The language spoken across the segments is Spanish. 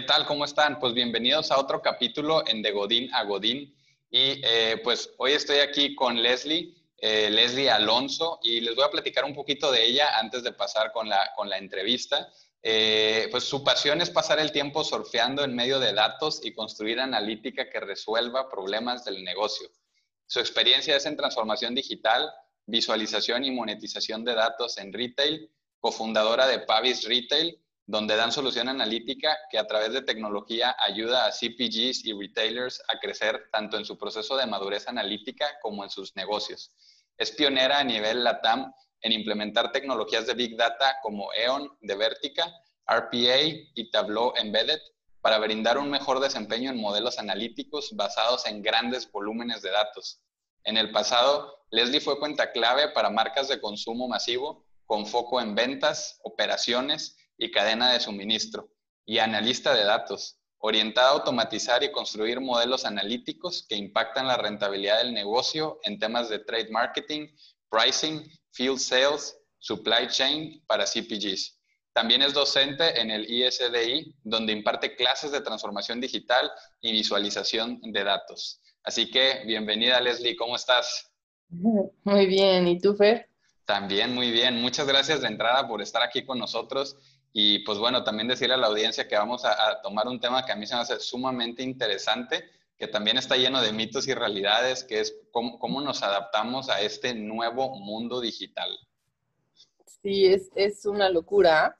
¿Qué tal? ¿Cómo están? Pues bienvenidos a otro capítulo en De Godín a Godín. Y eh, pues hoy estoy aquí con Leslie, eh, Leslie Alonso, y les voy a platicar un poquito de ella antes de pasar con la, con la entrevista. Eh, pues su pasión es pasar el tiempo surfeando en medio de datos y construir analítica que resuelva problemas del negocio. Su experiencia es en transformación digital, visualización y monetización de datos en retail, cofundadora de Pavis Retail, donde dan solución analítica que a través de tecnología ayuda a CPGs y retailers a crecer tanto en su proceso de madurez analítica como en sus negocios. Es pionera a nivel LATAM en implementar tecnologías de Big Data como EON de Vertica, RPA y Tableau Embedded para brindar un mejor desempeño en modelos analíticos basados en grandes volúmenes de datos. En el pasado, Leslie fue cuenta clave para marcas de consumo masivo con foco en ventas, operaciones y cadena de suministro, y analista de datos, orientada a automatizar y construir modelos analíticos que impactan la rentabilidad del negocio en temas de trade marketing, pricing, field sales, supply chain para CPGs. También es docente en el ISDI, donde imparte clases de transformación digital y visualización de datos. Así que bienvenida Leslie, ¿cómo estás? Muy bien, ¿y tú, Fer? También muy bien. Muchas gracias de entrada por estar aquí con nosotros y pues bueno, también decirle a la audiencia que vamos a, tomar un tema que a mí se me hace sumamente interesante, que también está lleno de mitos y realidades, que es cómo, cómo nos adaptamos a este nuevo mundo digital. Sí, es, es una locura.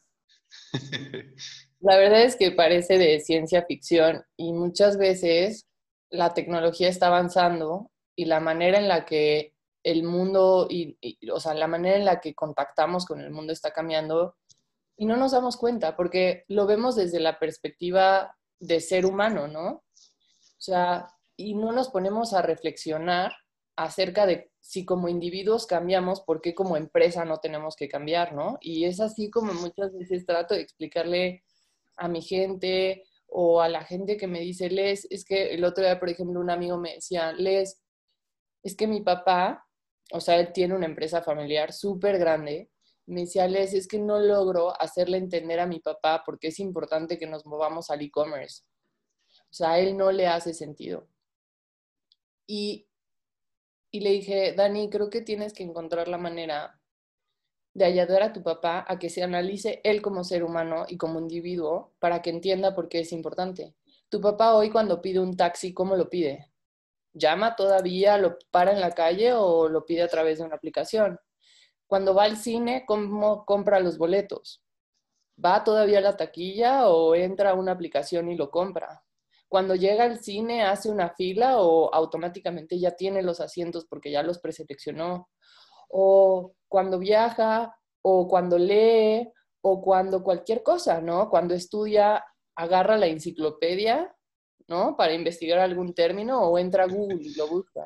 la verdad es que parece de ciencia ficción y muchas veces la tecnología está avanzando y la manera en la que el mundo, y, o sea, la manera en la que contactamos con el mundo está cambiando y no nos damos cuenta porque lo vemos desde la perspectiva de ser humano, ¿no? O sea, y no nos ponemos a reflexionar acerca de si como individuos cambiamos, ¿por qué como empresa no tenemos que cambiar, ¿no? Y es así como muchas veces trato de explicarle a mi gente o a la gente que me dice, Les, es que el otro día, por ejemplo, un amigo me decía, Les, es que mi papá, o sea, él tiene una empresa familiar súper grande me decía, Les, es que no logro hacerle entender a mi papá porque es importante que nos movamos al e-commerce. O sea, a él no le hace sentido. Y, y le dije, Dani, creo que tienes que encontrar la manera de ayudar a tu papá a que se analice él como ser humano y como individuo para que entienda por qué es importante. Tu papá hoy cuando pide un taxi, ¿cómo lo pide? ¿Llama todavía, lo para en la calle o lo pide a través de una aplicación? Cuando va al cine, ¿cómo compra los boletos? ¿Va todavía a la taquilla o entra a una aplicación y lo compra? Cuando llega al cine, ¿hace una fila o automáticamente ya tiene los asientos porque ya los preseleccionó? O cuando viaja, o cuando lee, o cuando cualquier cosa, ¿no? Cuando estudia, agarra la enciclopedia, ¿no? Para investigar algún término o entra a Google y lo busca.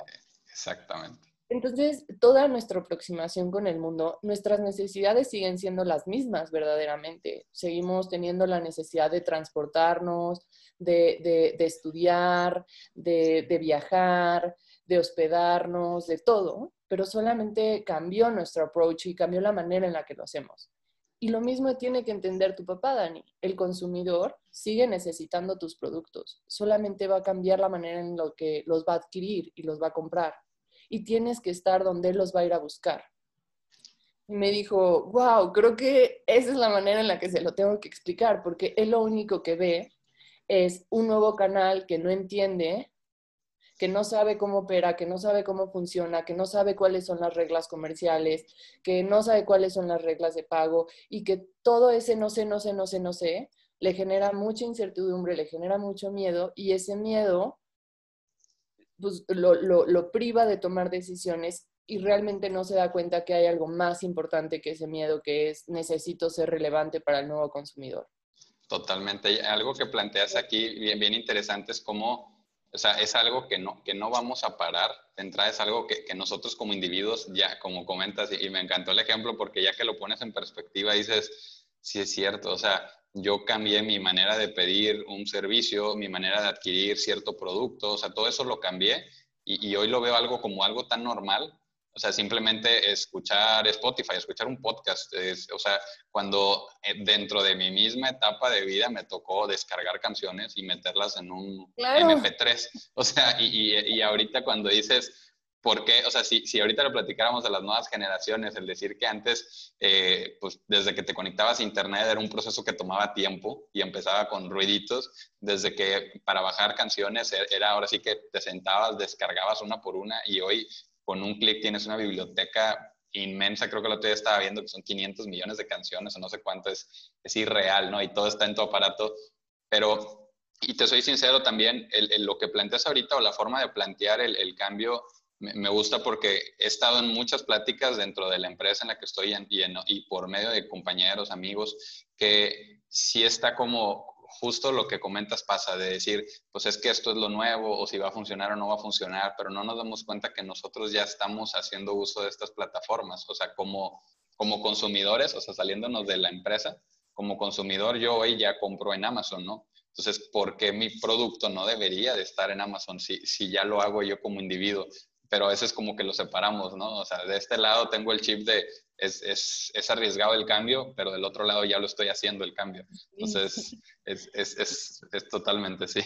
Exactamente. Entonces, toda nuestra aproximación con el mundo, nuestras necesidades siguen siendo las mismas verdaderamente. Seguimos teniendo la necesidad de transportarnos, de, estudiar, de, de viajar, de hospedarnos, de todo, pero solamente cambió nuestro approach y cambió la manera en la que lo hacemos. Y lo mismo tiene que entender tu papá, Dani. El consumidor sigue necesitando tus productos, solamente va a cambiar la manera en la que los va a adquirir y los va a comprar y tienes que estar donde él los va a ir a buscar. Y me dijo, wow, creo que esa es la manera en la que se lo tengo que explicar, porque él lo único que ve es un nuevo canal que no entiende, que no sabe cómo opera, que no sabe cómo funciona, que no sabe cuáles son las reglas comerciales, que no sabe cuáles son las reglas de pago y que todo ese no sé, no sé, no sé, no sé, le genera mucha incertidumbre, le genera mucho miedo y ese miedo pues, lo, priva de tomar decisiones y realmente no se da cuenta que hay algo más importante que ese miedo, que es necesito ser relevante para el nuevo consumidor. Totalmente. Algo que planteas aquí bien, bien interesante es cómo, o sea, es algo que no, que no vamos a parar. De entrada es algo que, que nosotros como individuos, ya como comentas, y, y, me encantó el ejemplo porque ya que lo pones en perspectiva dices, sí es cierto, o sea, yo cambié mi manera de pedir un servicio, mi manera de adquirir cierto producto, o sea, todo eso lo cambié y, hoy lo veo algo como algo tan normal. O sea, simplemente escuchar Spotify, escuchar un podcast. o sea, cuando eh, dentro de mi misma etapa de vida me tocó descargar canciones y meterlas en un MP3. O sea, y, y, y ahorita cuando dices, porque, o sea, si, si ahorita lo platicáramos de las nuevas generaciones, el decir que antes, eh, pues desde que te conectabas a Internet era un proceso que tomaba tiempo y empezaba con ruiditos, desde que para bajar canciones e, era ahora sí que te sentabas, descargabas una por una y hoy con un clic tienes una biblioteca inmensa, creo que lo otro día estaba viendo que son 500 millones de canciones o no sé cuánto, es, es irreal, ¿no? Y todo está en tu aparato, pero, y te soy sincero también, el, lo que planteas ahorita o la forma de plantear el cambio me gusta porque he estado en muchas pláticas dentro de la empresa en la que estoy y, por medio de compañeros, amigos, que sí está como justo lo que comentas pasa, de decir, pues es que esto es lo nuevo o si va a funcionar o no va a funcionar, pero no nos damos cuenta que nosotros ya estamos haciendo uso de estas plataformas, o sea, como, como consumidores, o sea, saliéndonos de la empresa, como consumidor yo hoy ya compro en Amazon, ¿no? Entonces, ¿por qué mi producto no debería de estar en Amazon si, si ya lo hago yo como individuo? Pero a veces como que lo separamos, ¿no? O sea, de este lado tengo el chip de es, es, es arriesgado el cambio, pero del otro lado ya lo estoy haciendo el cambio. Entonces, es, es, es totalmente sí.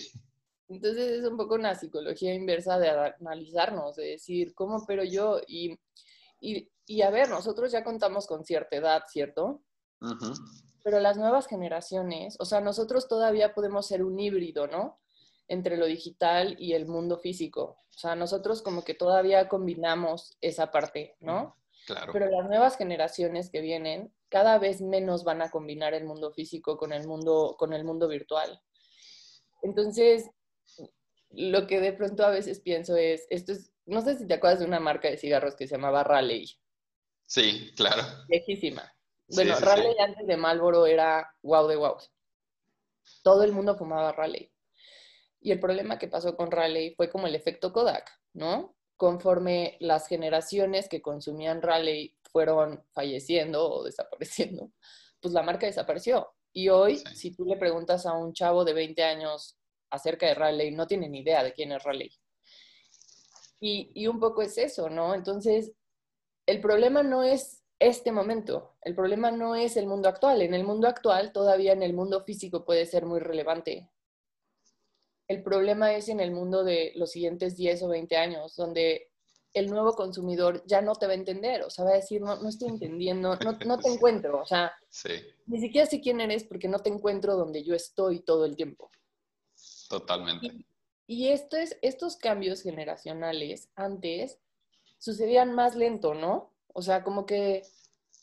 Entonces es un poco una psicología inversa de analizarnos, de decir, ¿cómo pero yo? Y, y, y a ver, nosotros ya contamos con cierta edad, ¿cierto? Pero las nuevas generaciones, o sea, nosotros todavía podemos ser un híbrido, ¿no? Entre lo digital y el mundo físico. O sea, nosotros como que todavía combinamos esa parte, ¿no? Claro. Pero las nuevas generaciones que vienen cada vez menos van a combinar el mundo físico con el mundo, con el mundo virtual. Entonces, lo que de pronto a veces pienso es, esto es, no sé si te acuerdas de una marca de cigarros que se llamaba Raleigh. Sí, claro. Viejísima. Bueno, Raleigh antes de Marlboro era wow de wow. Todo el mundo fumaba Raleigh. Y el problema que pasó con Raleigh fue como el efecto Kodak, ¿no? Conforme las generaciones que consumían Raleigh fueron falleciendo o desapareciendo, pues la marca desapareció. Y hoy, si tú le preguntas a un chavo de 20 años acerca de Raleigh, no tiene ni idea de quién es Raleigh. Y, y un poco es eso, ¿no? Entonces, el problema no es este momento, el problema no es el mundo actual. En el mundo actual, todavía en el mundo físico puede ser muy relevante el problema es en el mundo de los siguientes 10 o 20 años, donde el nuevo consumidor ya no te va a entender, o sea, va a decir, no, no estoy entendiendo, no, no te encuentro, o sea, ni siquiera sé quién eres porque no te encuentro donde yo estoy todo el tiempo. Totalmente. Y, y esto es, estos cambios generacionales antes sucedían más lento, ¿no? O sea, como que,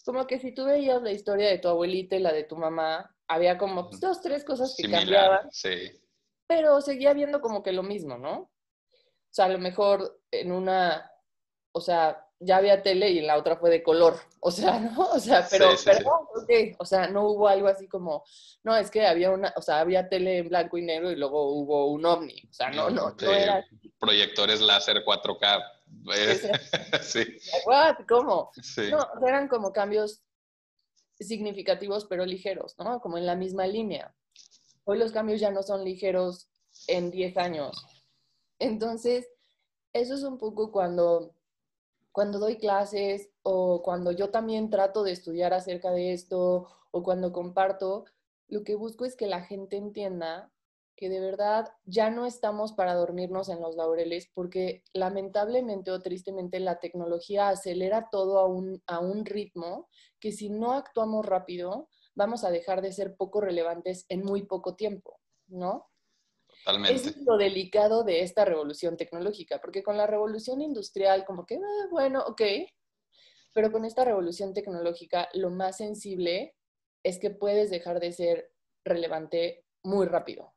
como que si tú veías la historia de tu abuelita y la de tu mamá, había como dos, tres cosas que cambiaban. Sí pero seguía viendo como que lo mismo, ¿no? O sea, a lo mejor en una, o sea, ya había tele y en la otra fue de color, o sea, ¿no? O sea, pero, perdón, o sea, no hubo algo así como, no, es que había una, o sea, había tele en blanco y negro y luego hubo un ovni, o sea, no, no, no era... Proyectores láser 4K. sí. ¿Cómo? Sí. No, eran como cambios significativos pero ligeros, ¿no? Como en la misma línea. Hoy los cambios ya no son ligeros en 10 años. Entonces, eso es un poco cuando, cuando doy clases o cuando yo también trato de estudiar acerca de esto o cuando comparto, lo que busco es que la gente entienda que de verdad ya no estamos para dormirnos en los laureles porque lamentablemente o tristemente la tecnología acelera todo a un, a un ritmo que si no actuamos rápido vamos a dejar de ser poco relevantes en muy poco tiempo, ¿no? Totalmente. Es lo delicado de esta revolución tecnológica, porque con la revolución industrial, como que, ah, bueno, ok, pero con esta revolución tecnológica, lo más sensible es que puedes dejar de ser relevante muy rápido.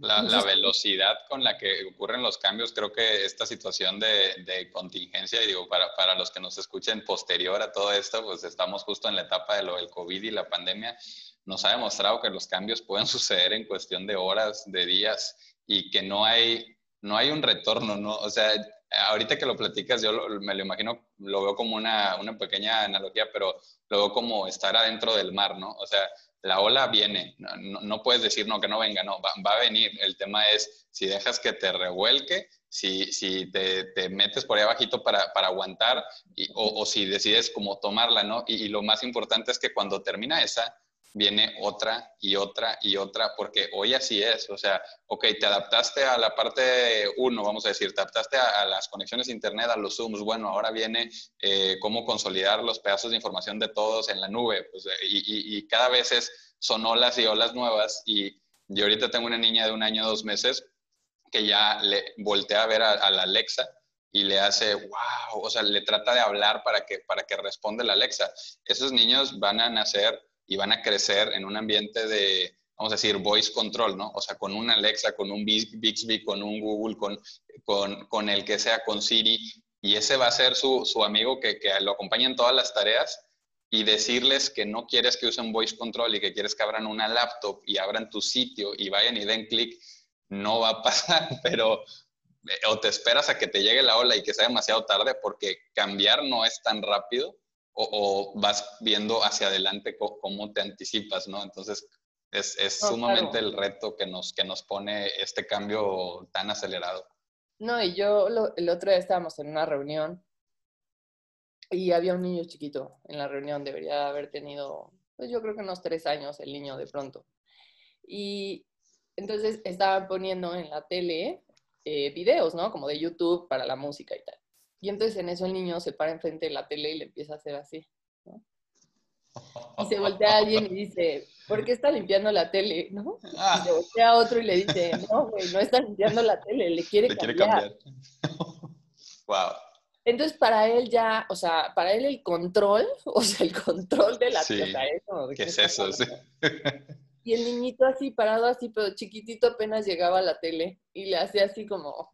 La, velocidad con la que ocurren los cambios, creo que esta situación de, contingencia, y digo, para, para, los que nos escuchen posterior a todo esto, pues estamos justo en la etapa de lo del COVID y la pandemia, nos ha demostrado que los cambios pueden suceder en cuestión de horas, de días, y que no hay, no hay un retorno, ¿no? O sea, ahorita que lo platicas, yo me lo imagino, lo veo como una, una pequeña analogía, pero lo veo como estar adentro del mar, ¿no? O sea, la ola viene, no, puedes decir no, que no venga, no, va, a venir. El tema es si dejas que te revuelque, si, si te, metes por ahí abajito para, para aguantar o, si decides como tomarla, ¿no? y, lo más importante es que cuando termina esa, viene otra y otra y otra, porque hoy así es, o sea, ok, te adaptaste a la parte uno, vamos a decir, te adaptaste a, las conexiones a internet, a los Zooms, bueno, ahora viene eh, cómo consolidar los pedazos de información de todos en la nube, pues, eh, y, cada vez es, son olas y olas nuevas, y yo ahorita tengo una niña de un año, dos meses, que ya le voltea a ver a, la Alexa, y le hace, wow, o sea, le trata de hablar para que, para que responda la Alexa. Esos niños van a nacer y van a crecer en un ambiente de, vamos a decir, voice control, ¿no? O sea, con un Alexa, con un Bixby, con un Google, con, con, con el que sea, con Siri, y ese va a ser su, su amigo que, que, lo acompaña en todas las tareas y decirles que no quieres que usen voice control y que quieres que abran una laptop y abran tu sitio y vayan y den clic, no va a pasar, pero eh, o te esperas a que te llegue la ola y que sea demasiado tarde porque cambiar no es tan rápido o, vas viendo hacia adelante cómo te anticipas, ¿no? Entonces, es, es sumamente el reto que nos, que nos pone este cambio tan acelerado. No, y yo el otro día estábamos en una reunión y había un niño chiquito en la reunión, debería haber tenido, pues yo creo que unos tres años el niño de pronto. Y entonces estaban poniendo en la tele eh, videos, ¿no? Como de YouTube para la música y tal. Y entonces en eso el niño se para enfrente de la tele y le empieza a hacer así. ¿no? Y se voltea a alguien y dice, ¿por qué está limpiando la tele? ¿no? Y se voltea a otro y le dice, no, güey, no está limpiando la tele, le quiere, cambiar. wow. Entonces, para él ya, o sea, para él el control, o sea, el control de la sí. ¿Qué es eso? Sí. Y el niñito así parado así, pero chiquitito apenas llegaba a la tele y le hacía así como,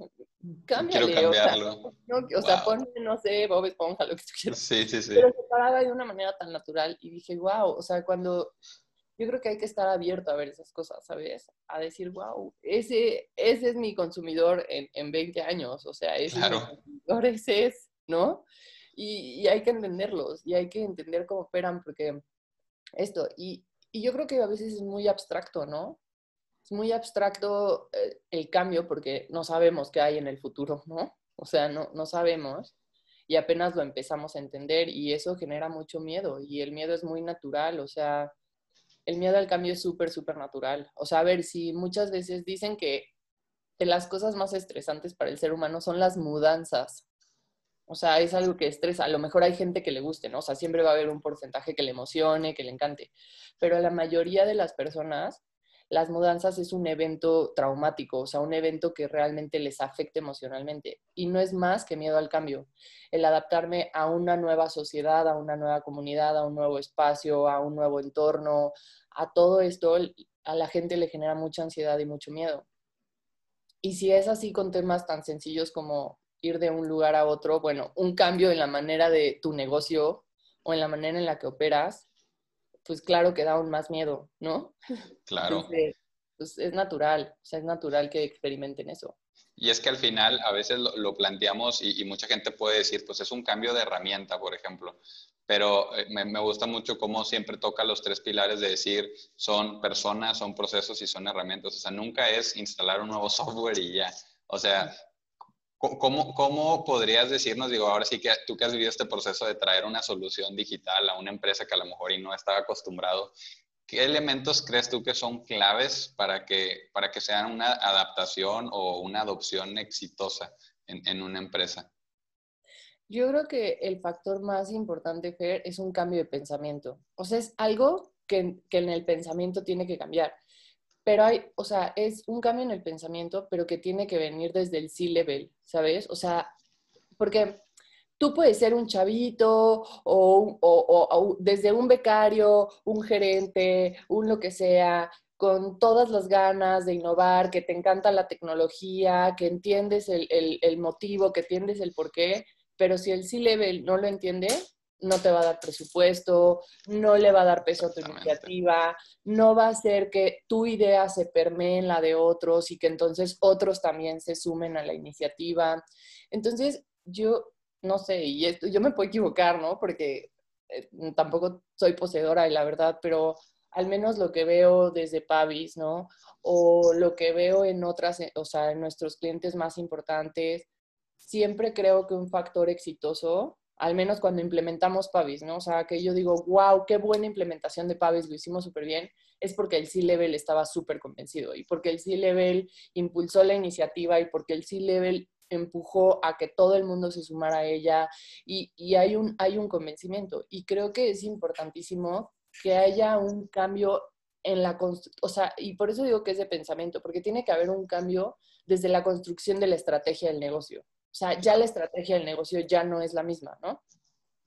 cámbiale. Quiero cambiarlo. O sea, ponle, no sé, Bob Esponja, lo que tú quieras. Sí, sí, sí. Pero se paraba de una manera tan natural y dije, wow, o sea, cuando yo creo que hay que estar abierto a ver esas cosas, ¿sabes? A decir, wow, ese, ese es mi consumidor en, en 20 años, o sea, ese es mi consumidor, ese es, ¿no? Y, y hay que entenderlos y hay que entender cómo operan porque esto, y, y yo creo que a veces es muy abstracto, ¿no? Es muy abstracto eh, el cambio porque no sabemos qué hay en el futuro, ¿no? O sea, no, no sabemos y apenas lo empezamos a entender y eso genera mucho miedo y el miedo es muy natural, o sea, el miedo al cambio es súper, súper natural. O sea, a ver, si muchas veces dicen que de las cosas más estresantes para el ser humano son las mudanzas, o sea, es algo que estresa. A lo mejor hay gente que le guste, ¿no? O sea, siempre va a haber un porcentaje que le emocione, que le encante. Pero la mayoría de las personas, las mudanzas es un evento traumático, o sea, un evento que realmente les afecta emocionalmente. Y no es más que miedo al cambio. El adaptarme a una nueva sociedad, a una nueva comunidad, a un nuevo espacio, a un nuevo entorno, a todo esto, a la gente le genera mucha ansiedad y mucho miedo. Y si es así con temas tan sencillos como ir de un lugar a otro, bueno, un cambio en la manera de tu negocio o en la manera en la que operas, pues claro que da aún más miedo, ¿no? Claro. pues es natural, o sea, es natural que experimenten eso. Y es que al final a veces lo, planteamos y, mucha gente puede decir, pues es un cambio de herramienta, por ejemplo. Pero eh, me, me, gusta mucho cómo siempre toca los tres pilares de decir, son personas, son procesos y son herramientas. O sea, nunca es instalar un nuevo software y ya. O sea, ¿Cómo, ¿Cómo, podrías decirnos, digo, ahora sí que tú que has vivido este proceso de traer una solución digital a una empresa que a lo mejor y no estaba acostumbrado, ¿qué elementos crees tú que son claves para que, para que sean una adaptación o una adopción exitosa en, en una empresa? Yo creo que el factor más importante, Fer, es un cambio de pensamiento. O sea, es algo que, que en el pensamiento tiene que cambiar pero hay, o sea, es un cambio en el pensamiento, pero que tiene que venir desde el C-level, ¿sabes? O sea, porque tú puedes ser un chavito o, o, desde un becario, un gerente, un lo que sea, con todas las ganas de innovar, que te encanta la tecnología, que entiendes el, el, el motivo, que entiendes el porqué, pero si el C-level no lo entiende, no te va a dar presupuesto, no le va a dar peso a tu iniciativa, no va a hacer que tu idea se permee en la de otros y que entonces otros también se sumen a la iniciativa. Entonces, yo no sé, y esto, yo me puedo equivocar, ¿no? Porque eh, tampoco soy poseedora de la verdad, pero al menos lo que veo desde Pavis, ¿no? O lo que veo en otras, o sea, en nuestros clientes más importantes, siempre creo que un factor exitoso, al menos cuando implementamos Pavis, ¿no? O sea, que yo digo, wow, qué buena implementación de Pavis, lo hicimos súper bien, es porque el C-Level estaba súper convencido y porque el C-Level impulsó la iniciativa y porque el C-Level empujó a que todo el mundo se sumara a ella y, hay, un, hay un convencimiento. Y creo que es importantísimo que haya un cambio en la o sea, y por eso digo que es de pensamiento, porque tiene que haber un cambio desde la construcción de la estrategia del negocio. O sea, ya la estrategia del negocio ya no es la misma, ¿no?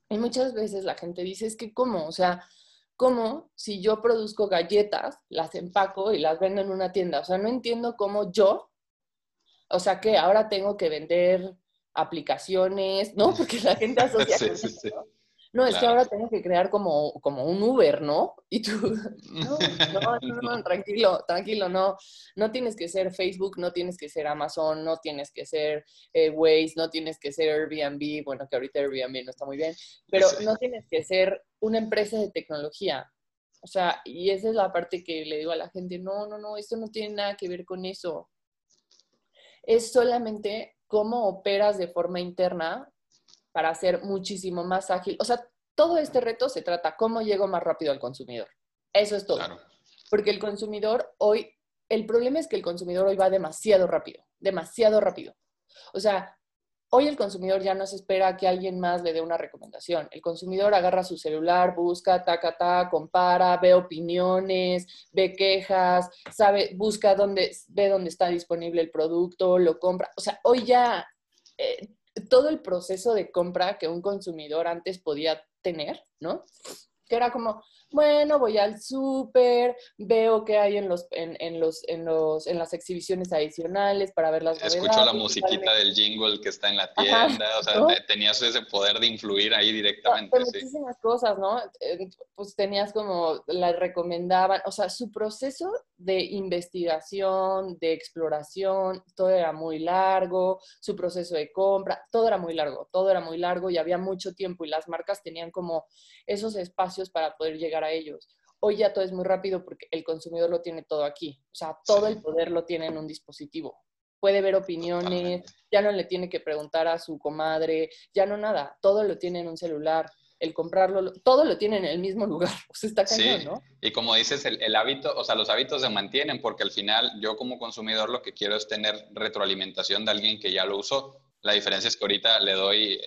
Y muchas veces la gente dice, es que ¿cómo? O sea, ¿cómo si yo produzco galletas, las empaco y las vendo en una tienda? O sea, no entiendo cómo yo, o sea, que ahora tengo que vender aplicaciones, ¿no? Porque la gente asocia con eso, no, es que ahora tengo que crear como, como un Uber, ¿no? Y tú, no, no, no, tranquilo, tranquilo, no. No tienes que ser Facebook, no tienes que ser Amazon, no tienes que ser eh, Waze, no tienes que ser Airbnb, bueno, que ahorita Airbnb no está muy bien, pero no tienes que ser una empresa de tecnología. O sea, y esa es la parte que le digo a la gente, no, no, no, esto no tiene nada que ver con eso. Es solamente cómo operas de forma interna para ser muchísimo más ágil. O sea, todo este reto se trata cómo llego más rápido al consumidor. Eso es todo. Porque el consumidor hoy, el problema es que el consumidor hoy va demasiado rápido, demasiado rápido. O sea, hoy el consumidor ya no se espera que alguien más le dé una recomendación. El consumidor agarra su celular, busca, taca, ta, compara, ve opiniones, ve quejas, sabe, busca dónde, ve dónde está disponible el producto, lo compra. O sea, hoy ya eh, todo el proceso de compra que un consumidor antes podía tener, ¿no? Que era como, bueno, voy al súper, veo qué hay en los, en, los, en los, en las exhibiciones adicionales para ver las Escucho la musiquita del jingle que está en la tienda, o sea, tenías ese poder de influir ahí directamente. sí. Muchísimas cosas, ¿no? Eh, pues tenías como, la recomendaban, o sea, su proceso de investigación, de exploración, todo era muy largo, su proceso de compra, todo era muy largo, todo era muy largo y había mucho tiempo y las marcas tenían como esos espacios para poder llegar a ellos. Hoy ya todo es muy rápido porque el consumidor lo tiene todo aquí. O sea, todo el poder lo tiene en un dispositivo. Puede ver opiniones, ya no le tiene que preguntar a su comadre, ya no nada, todo lo tiene en un celular el comprarlo, todo lo tiene en el mismo lugar. O sea, está cañón, ¿no? Y como dices, el, el, hábito, o sea, los hábitos se mantienen porque al final yo como consumidor lo que quiero es tener retroalimentación de alguien que ya lo usó. La diferencia es que ahorita le doy,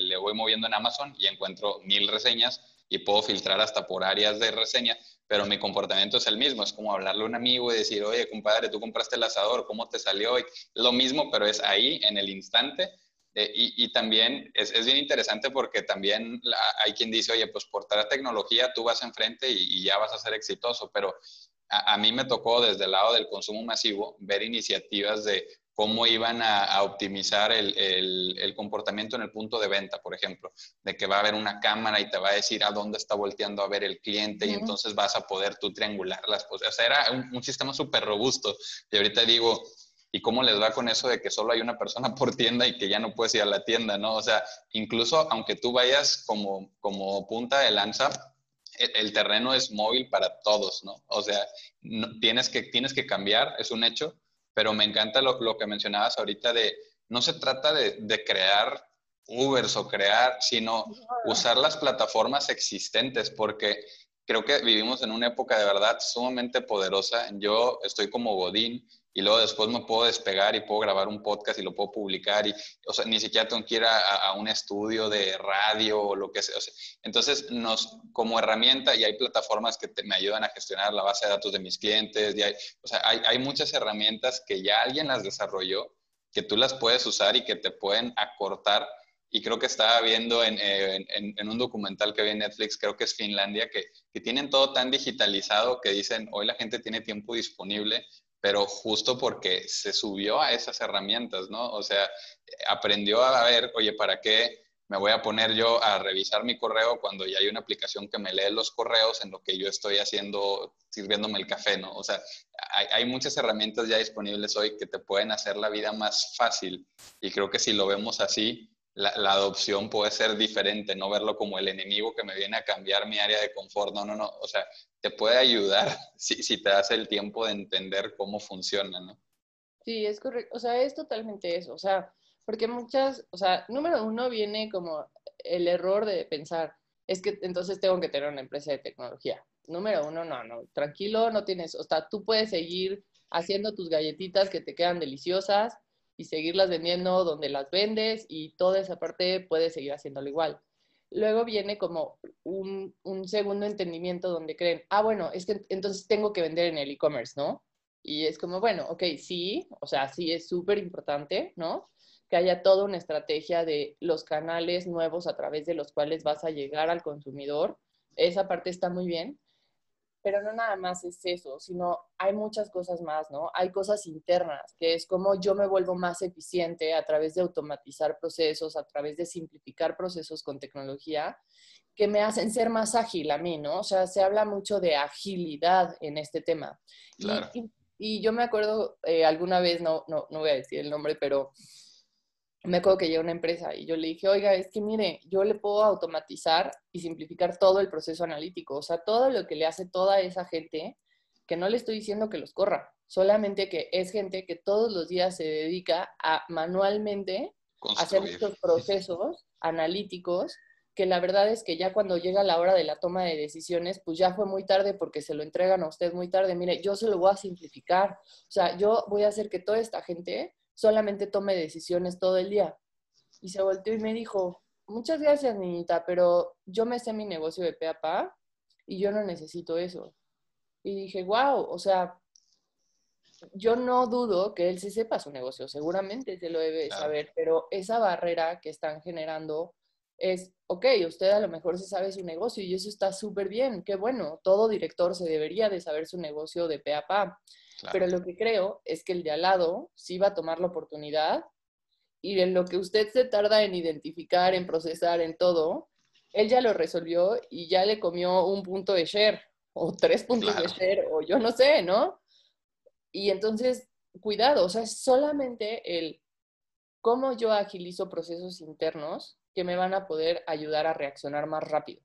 le voy moviendo en Amazon y encuentro mil reseñas y puedo filtrar hasta por áreas de reseña, pero mi comportamiento es el mismo, es como hablarle a un amigo y decir, oye, compadre, tú compraste el asador, ¿cómo te salió? Y lo mismo, pero es ahí, en el instante. Eh, y, y, también es, es, bien interesante porque también hay quien dice, oye, pues por la tecnología tú vas enfrente y, ya vas a ser exitoso, pero a, mí me tocó desde el lado del consumo masivo ver iniciativas de cómo iban a, optimizar el, el, comportamiento en el punto de venta, por ejemplo, de que va a haber una cámara y te va a decir a dónde está volteando a ver el cliente y entonces vas a poder tú triangular las cosas. O sea, era un, sistema súper robusto. Y ahorita digo, ¿y cómo les va con eso de que solo hay una persona por tienda y que ya no puedes ir a la tienda, no? O sea, incluso aunque tú vayas como, como punta de lanza, el, terreno es móvil para todos, ¿no? O sea, tienes, que, tienes que cambiar, es un hecho, pero me encanta lo, lo que mencionabas ahorita de, no se trata de, de crear Ubers o crear, sino usar las plataformas existentes, porque creo que vivimos en una época de verdad sumamente poderosa. Yo estoy como Godín y luego después me puedo despegar y puedo grabar un podcast y lo puedo publicar y, o sea, ni siquiera tengo que ir a, un estudio de radio o lo que sea. entonces, nos, como herramienta, y hay plataformas que me ayudan a gestionar la base de datos de mis clientes, y hay, o sea, hay, hay muchas herramientas que ya alguien las desarrolló, que tú las puedes usar y que te pueden acortar y creo que estaba viendo en, en, en, un documental que vi en Netflix, creo que es Finlandia, que, que, tienen todo tan digitalizado que dicen, hoy la gente tiene tiempo disponible, pero justo porque se subió a esas herramientas, ¿no? O sea, aprendió a ver, oye, ¿para qué me voy a poner yo a revisar mi correo cuando ya hay una aplicación que me lee los correos en lo que yo estoy haciendo, sirviéndome el café, ¿no? O sea, hay, muchas herramientas ya disponibles hoy que te pueden hacer la vida más fácil y creo que si lo vemos así, la, adopción puede ser diferente, no verlo como el enemigo que me viene a cambiar mi área de confort. No, no, no. O sea, te puede ayudar si, si te das el tiempo de entender cómo funciona, ¿no? Sí, es correcto. O sea, es totalmente eso. O sea, porque muchas, o sea, número uno viene como el error de pensar, es que entonces tengo que tener una empresa de tecnología. Número uno, no, no, tranquilo, no tienes, o sea, tú puedes seguir haciendo tus galletitas que te quedan deliciosas y seguirlas vendiendo donde las vendes y toda esa parte puedes seguir haciéndolo igual. Luego viene como un, un segundo entendimiento donde creen, ah, bueno, es que entonces tengo que vender en el e-commerce, ¿no? Y es como, bueno, ok, sí, o sea, sí es súper importante, ¿no? Que haya toda una estrategia de los canales nuevos a través de los cuales vas a llegar al consumidor. Esa parte está muy bien, pero no nada más es eso, sino hay muchas cosas más, ¿no? Hay cosas internas, que es como yo me vuelvo más eficiente a través de automatizar procesos, a través de simplificar procesos con tecnología, que me hacen ser más ágil a mí, ¿no? O sea, se habla mucho de agilidad en este tema. Y, yo me acuerdo eh, alguna vez, no, no, no voy a decir el nombre, pero me acuerdo que llegó una empresa y yo le dije, oiga, es que mire, yo le puedo automatizar y simplificar todo el proceso analítico, o sea, todo lo que le hace toda esa gente, que no le estoy diciendo que los corra, solamente que es gente que todos los días se dedica a manualmente hacer estos procesos analíticos, que la verdad es que ya cuando llega la hora de la toma de decisiones, pues ya fue muy tarde porque se lo entregan a usted muy tarde. Mire, yo se lo voy a simplificar, o sea, yo voy a hacer que toda esta gente solamente tome decisiones todo el día. Y se volteó y me dijo, muchas gracias, niñita, pero yo me sé mi negocio de peapa y yo no necesito eso. Y dije, wow, o sea, yo no dudo que él se sepa su negocio, seguramente se lo debe saber, pero esa barrera que están generando es, ok, usted a lo mejor se sabe su negocio y eso está súper bien, qué bueno, todo director se debería de saber su negocio de pe pero lo que creo es que el de al lado sí va a tomar la oportunidad y en lo que usted se tarda en identificar, en procesar, en todo, él ya lo resolvió y ya le comió un punto de share o tres puntos de share o yo no sé, ¿no? Y entonces, cuidado, o sea, es solamente el cómo yo agilizo procesos internos que me van a poder ayudar a reaccionar más rápido.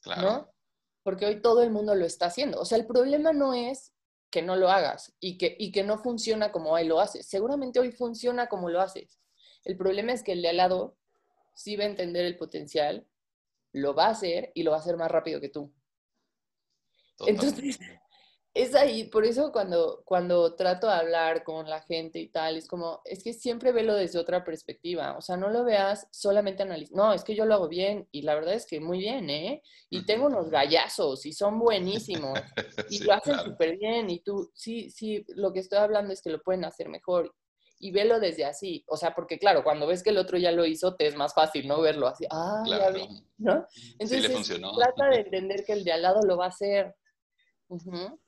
Claro. ¿No? Porque hoy todo el mundo lo está haciendo. O sea, el problema no es que no lo hagas y que, y que no funciona como hoy lo haces. Seguramente hoy funciona como lo haces. El problema es que el de al lado sí va a entender el potencial, lo va a hacer y lo va a hacer más rápido que tú. Entonces, es ahí, por eso cuando, cuando trato de hablar con la gente y tal, es como, es que siempre velo desde otra perspectiva, o sea, no lo veas solamente analizando, no, es que yo lo hago bien y la verdad es que muy bien, ¿eh? Y tengo unos gallazos y son buenísimos y lo hacen súper bien y tú, sí, sí, lo que estoy hablando es que lo pueden hacer mejor y velo desde así, o sea, porque claro, cuando ves que el otro ya lo hizo, te es más fácil, ¿no? Verlo así, ah, ya vi, ¿no? Entonces, trata de entender que el de al lado lo va a hacer. Uh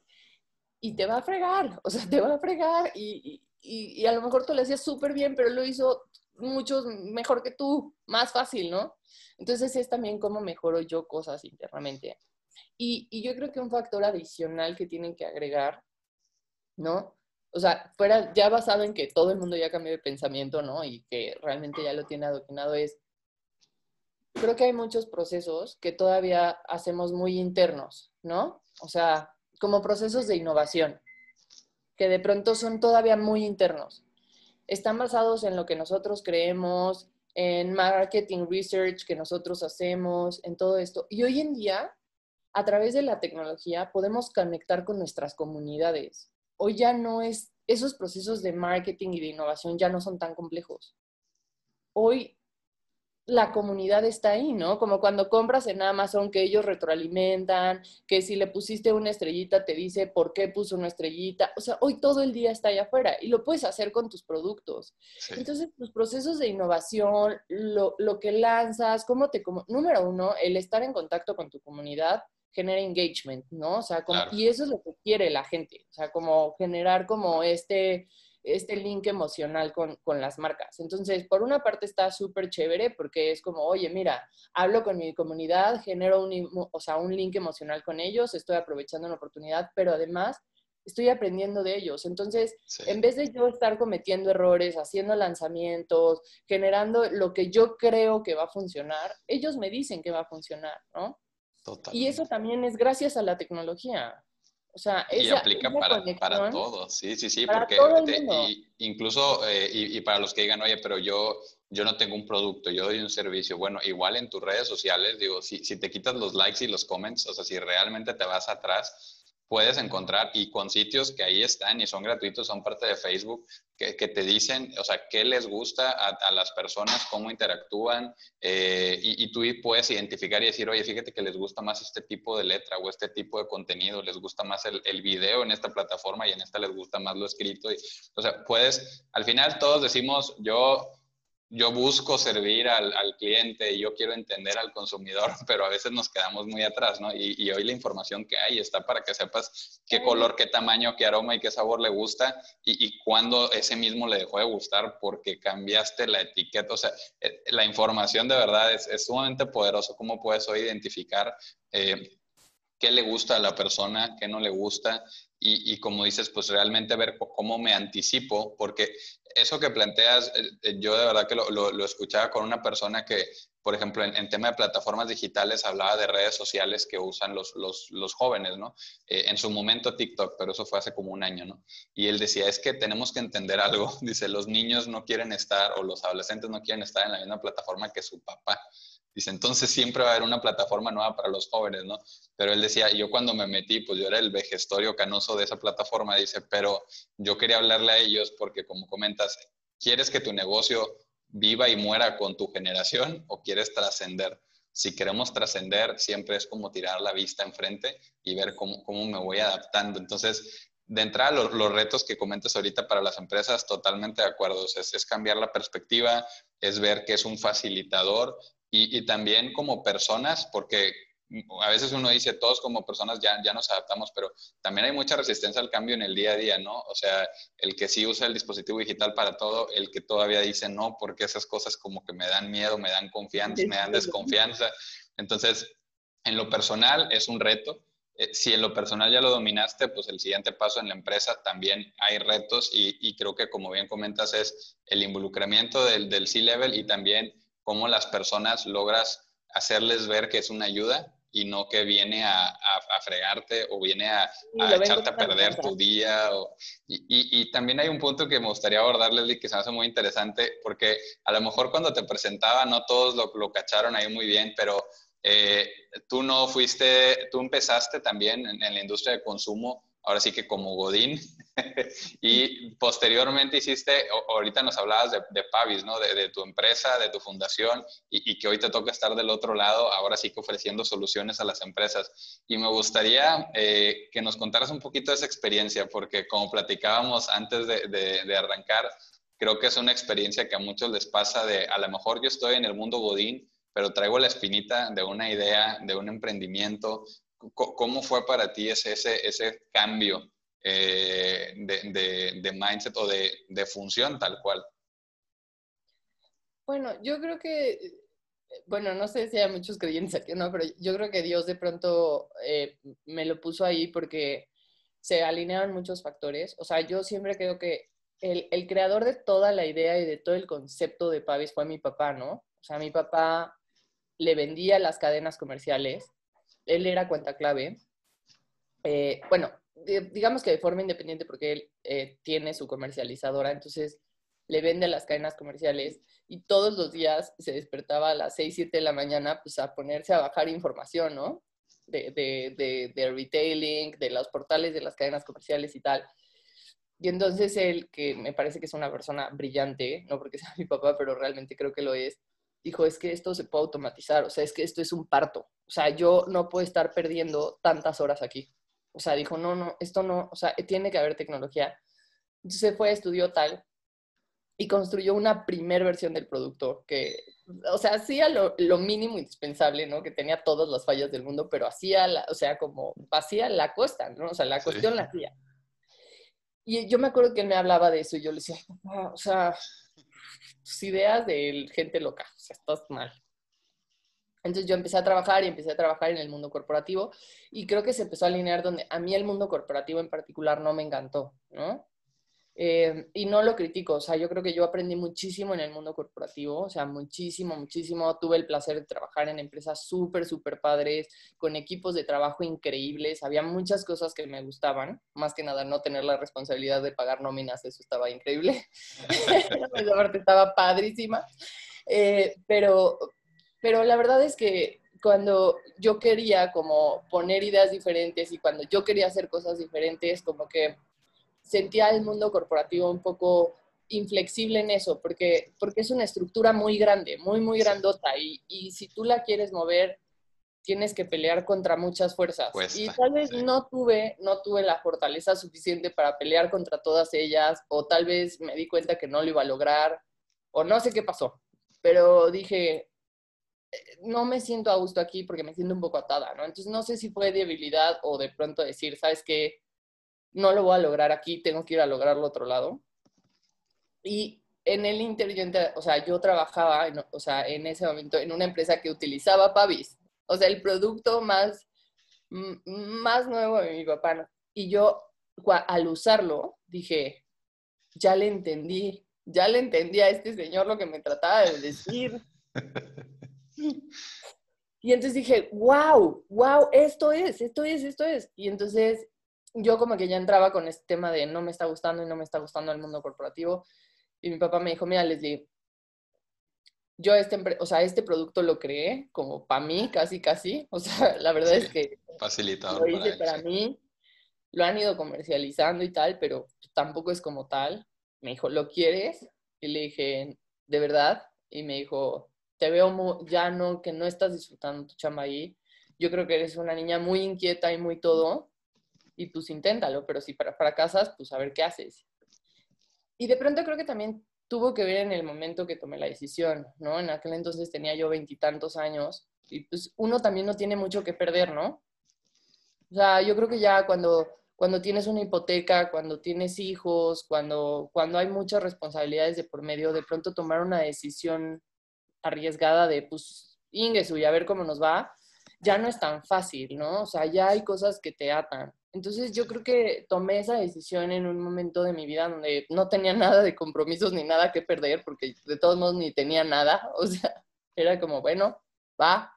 y te va a fregar, o sea, te va a fregar y, y, a lo mejor tú le hacías súper bien, pero lo hizo mucho mejor que tú, más fácil, ¿no? Entonces es también cómo mejoro yo cosas internamente. Y, y yo creo que un factor adicional que tienen que agregar, ¿no? O sea, fuera ya basado en que todo el mundo ya cambió de pensamiento, ¿no? Y que realmente ya lo tiene adoctrinado, es, creo que hay muchos procesos que todavía hacemos muy internos, ¿no? O sea, como procesos de innovación, que de pronto son todavía muy internos. Están basados en lo que nosotros creemos, en marketing research que nosotros hacemos, en todo esto. Y hoy en día, a través de la tecnología, podemos conectar con nuestras comunidades. Hoy ya no es, esos procesos de marketing y de innovación ya no son tan complejos. Hoy la comunidad está ahí, ¿no? Como cuando compras en Amazon, que ellos retroalimentan, que si le pusiste una estrellita te dice por qué puso una estrellita. O sea, hoy todo el día está allá afuera y lo puedes hacer con tus productos. Entonces, los procesos de innovación, lo, que lanzas, cómo te... Como, número uno, el estar en contacto con tu comunidad genera engagement, ¿no? O sea, y eso es lo que quiere la gente. O sea, como generar como este este link emocional con, las marcas. Entonces, por una parte está súper chévere porque es como, oye, mira, hablo con mi comunidad, genero un, o sea, un link emocional con ellos, estoy aprovechando una oportunidad, pero además estoy aprendiendo de ellos. Entonces, en vez de yo estar cometiendo errores, haciendo lanzamientos, generando lo que yo creo que va a funcionar, ellos me dicen que va a funcionar, ¿no? Y eso también es gracias a la tecnología. O sea, y aplica para, para todo, sí, sí, sí, porque incluso, eh, y, para los que digan, oye, pero yo, yo no tengo un producto, yo doy un servicio, bueno, igual en tus redes sociales, digo, si, si te quitas los likes y los comments, o sea, si realmente te vas atrás, puedes encontrar y con sitios que ahí están y son gratuitos, son parte de Facebook, que, te dicen, o sea, qué les gusta a, las personas, cómo interactúan eh, y, tú puedes identificar y decir, oye, fíjate que les gusta más este tipo de letra o este tipo de contenido, les gusta más el, el video en esta plataforma y en esta les gusta más lo escrito. Y, o sea, puedes, al final todos decimos, yo yo busco servir al, al, cliente y yo quiero entender al consumidor, pero a veces nos quedamos muy atrás, ¿no? Y, y, hoy la información que hay está para que sepas qué color, qué tamaño, qué aroma y qué sabor le gusta y, y cuándo ese mismo le dejó de gustar porque cambiaste la etiqueta. O sea, eh, la información de verdad es, es sumamente poderoso. ¿Cómo puedes hoy identificar eh, qué le gusta a la persona, qué no le gusta? Y, y, como dices, pues realmente ver cómo me anticipo, porque eso que planteas, eh, eh, yo de verdad que lo, lo, escuchaba con una persona que, por ejemplo, en, tema de plataformas digitales hablaba de redes sociales que usan los, los, los jóvenes, ¿no? Eh, en su momento TikTok, pero eso fue hace como un año, ¿no? Y él decía, es que tenemos que entender algo, dice, los niños no quieren estar o los adolescentes no quieren estar en la misma plataforma que su papá. Dice, entonces siempre va a haber una plataforma nueva para los jóvenes, ¿no? Pero él decía, yo cuando me metí, pues yo era el vejestorio canoso de esa plataforma, dice, pero yo quería hablarle a ellos porque como comentas, ¿quieres que tu negocio viva y muera con tu generación o quieres trascender? Si queremos trascender, siempre es como tirar la vista enfrente y ver cómo, cómo me voy adaptando. Entonces, de entrada, los, retos que comentas ahorita para las empresas, totalmente de acuerdo. es, es, cambiar la perspectiva, es ver que es un facilitador y, también como personas, porque a veces uno dice, todos como personas ya, ya nos adaptamos, pero también hay mucha resistencia al cambio en el día a día, ¿no? O sea, el que sí usa el dispositivo digital para todo, el que todavía dice no, porque esas cosas como que me dan miedo, me dan confianza, me dan desconfianza. Entonces, en lo personal es un reto. Eh, si en lo personal ya lo dominaste, pues el siguiente paso en la empresa también hay retos y, y creo que como bien comentas es el involucramiento del, del C-Level y también cómo las personas logras hacerles ver que es una ayuda y no que viene a, a, fregarte o viene a, echarte a perder tu día. y, y, también hay un punto que me gustaría abordar, Leslie, que se me hace muy interesante, porque a lo mejor cuando te presentaba no todos lo, lo cacharon ahí muy bien, pero eh, tú no fuiste, tú empezaste también en, en la industria de consumo ahora sí que como Godín, y posteriormente hiciste, ahorita nos hablabas de, Pavis, ¿no? De, tu empresa, de tu fundación, y, que hoy te toca estar del otro lado, ahora sí que ofreciendo soluciones a las empresas. Y me gustaría eh, que nos contaras un poquito de esa experiencia, porque como platicábamos antes de, arrancar, creo que es una experiencia que a muchos les pasa de, a lo mejor yo estoy en el mundo Godín, pero traigo la espinita de una idea, de un emprendimiento, ¿Cómo fue para ti ese, ese, ese cambio eh, de, de, mindset o de, de, función tal cual? Bueno, yo creo que, bueno, no sé si hay muchos creyentes aquí no, pero yo creo que Dios de pronto eh, me lo puso ahí porque se alinearon muchos factores. O sea, yo siempre creo que el, el, creador de toda la idea y de todo el concepto de Pavis fue mi papá, ¿no? O sea, mi papá le vendía las cadenas comerciales él era cuenta clave. Eh, bueno, digamos que de forma independiente porque él eh, tiene su comercializadora, entonces le vende a las cadenas comerciales y todos los días se despertaba a las 6, 7 de la mañana pues a ponerse a bajar información, ¿no? De, de, de, retailing, de los portales de las cadenas comerciales y tal. Y entonces él, que me parece que es una persona brillante, no porque sea mi papá, pero realmente creo que lo es, dijo, es que esto se puede automatizar, o sea, es que esto es un parto, o sea, yo no puedo estar perdiendo tantas horas aquí. O sea, dijo, no, no, esto no, o sea, tiene que haber tecnología. Entonces fue, estudió tal y construyó una primer versión del producto que, o sea, hacía lo, lo, mínimo indispensable, ¿no? Que tenía todas las fallas del mundo, pero hacía, la, o sea, como hacía la costa, ¿no? O sea, la cuestión la hacía. Y yo me acuerdo que él me hablaba de eso y yo le decía, o sea, tus ideas de gente loca, o sea, estás mal. Entonces yo empecé a trabajar y empecé a trabajar en el mundo corporativo y creo que se empezó a alinear donde a mí el mundo corporativo en particular no me encantó, ¿no? Eh, y no lo critico, o sea, yo creo que yo aprendí muchísimo en el mundo corporativo, o sea, muchísimo, muchísimo. Tuve el placer de trabajar en empresas súper, súper padres, con equipos de trabajo increíbles. Había muchas cosas que me gustaban, más que nada no tener la responsabilidad de pagar nóminas, eso estaba increíble. Esa parte estaba padrísima. Eh, pero, pero la verdad es que cuando yo quería como poner ideas diferentes y cuando yo quería hacer cosas diferentes, como que sentía el mundo corporativo un poco inflexible en eso, porque, porque es una estructura muy grande, muy, muy grandota, y, y si tú la quieres mover, tienes que pelear contra muchas fuerzas. y tal vez no, tuve, no tuve la fortaleza suficiente para pelear contra todas ellas, o tal vez me di cuenta que no lo iba a lograr, o no sé qué pasó, pero dije, no me siento a gusto aquí porque me siento un poco atada, ¿no? Entonces no sé si fue debilidad o de pronto decir, ¿sabes qué? no lo voy a lograr aquí, tengo que ir a lograrlo otro lado. Y en el Inter, yo, o sea, yo trabajaba, en, o sea, en ese momento en una empresa que utilizaba Pavis, o sea, el producto más, más nuevo de mi papá. Y yo, al usarlo, dije, ya le entendí, ya le entendí a este señor lo que me trataba de decir. Y entonces dije, wow, wow, esto es, esto es, esto es. Y entonces yo como que ya entraba con este tema de no me está gustando y no me está gustando el mundo corporativo. Y mi papá me dijo, mira, Leslie, yo este, o sea, este producto lo creé como para mí, casi, casi. O sea, la verdad es que facilitado lo hice para, mí. Lo han ido comercializando y tal, pero tampoco es como tal. Me dijo, ¿lo quieres? Y le dije, ¿de verdad? Y me dijo, te veo ya no, que no estás disfrutando tu chamba ahí. Yo creo que eres una niña muy inquieta y muy todo y pues inténtalo, pero si fracasas, pues a ver qué haces. Y de pronto creo que también tuvo que ver en el momento que tomé la decisión, ¿no? En aquel entonces tenía yo veintitantos años y pues uno también no tiene mucho que perder, ¿no? O sea, yo creo que ya cuando, cuando tienes una hipoteca, cuando tienes hijos, cuando, cuando hay muchas responsabilidades de por medio, de pronto tomar una decisión arriesgada de, pues, Ingesu y a ver cómo nos va, ya no es tan fácil, ¿no? O sea, ya hay cosas que te atan. Entonces yo creo que tomé esa decisión en un momento de mi vida donde no tenía nada de compromisos ni nada que perder, porque de todos modos ni tenía nada. O sea, era como, bueno, va.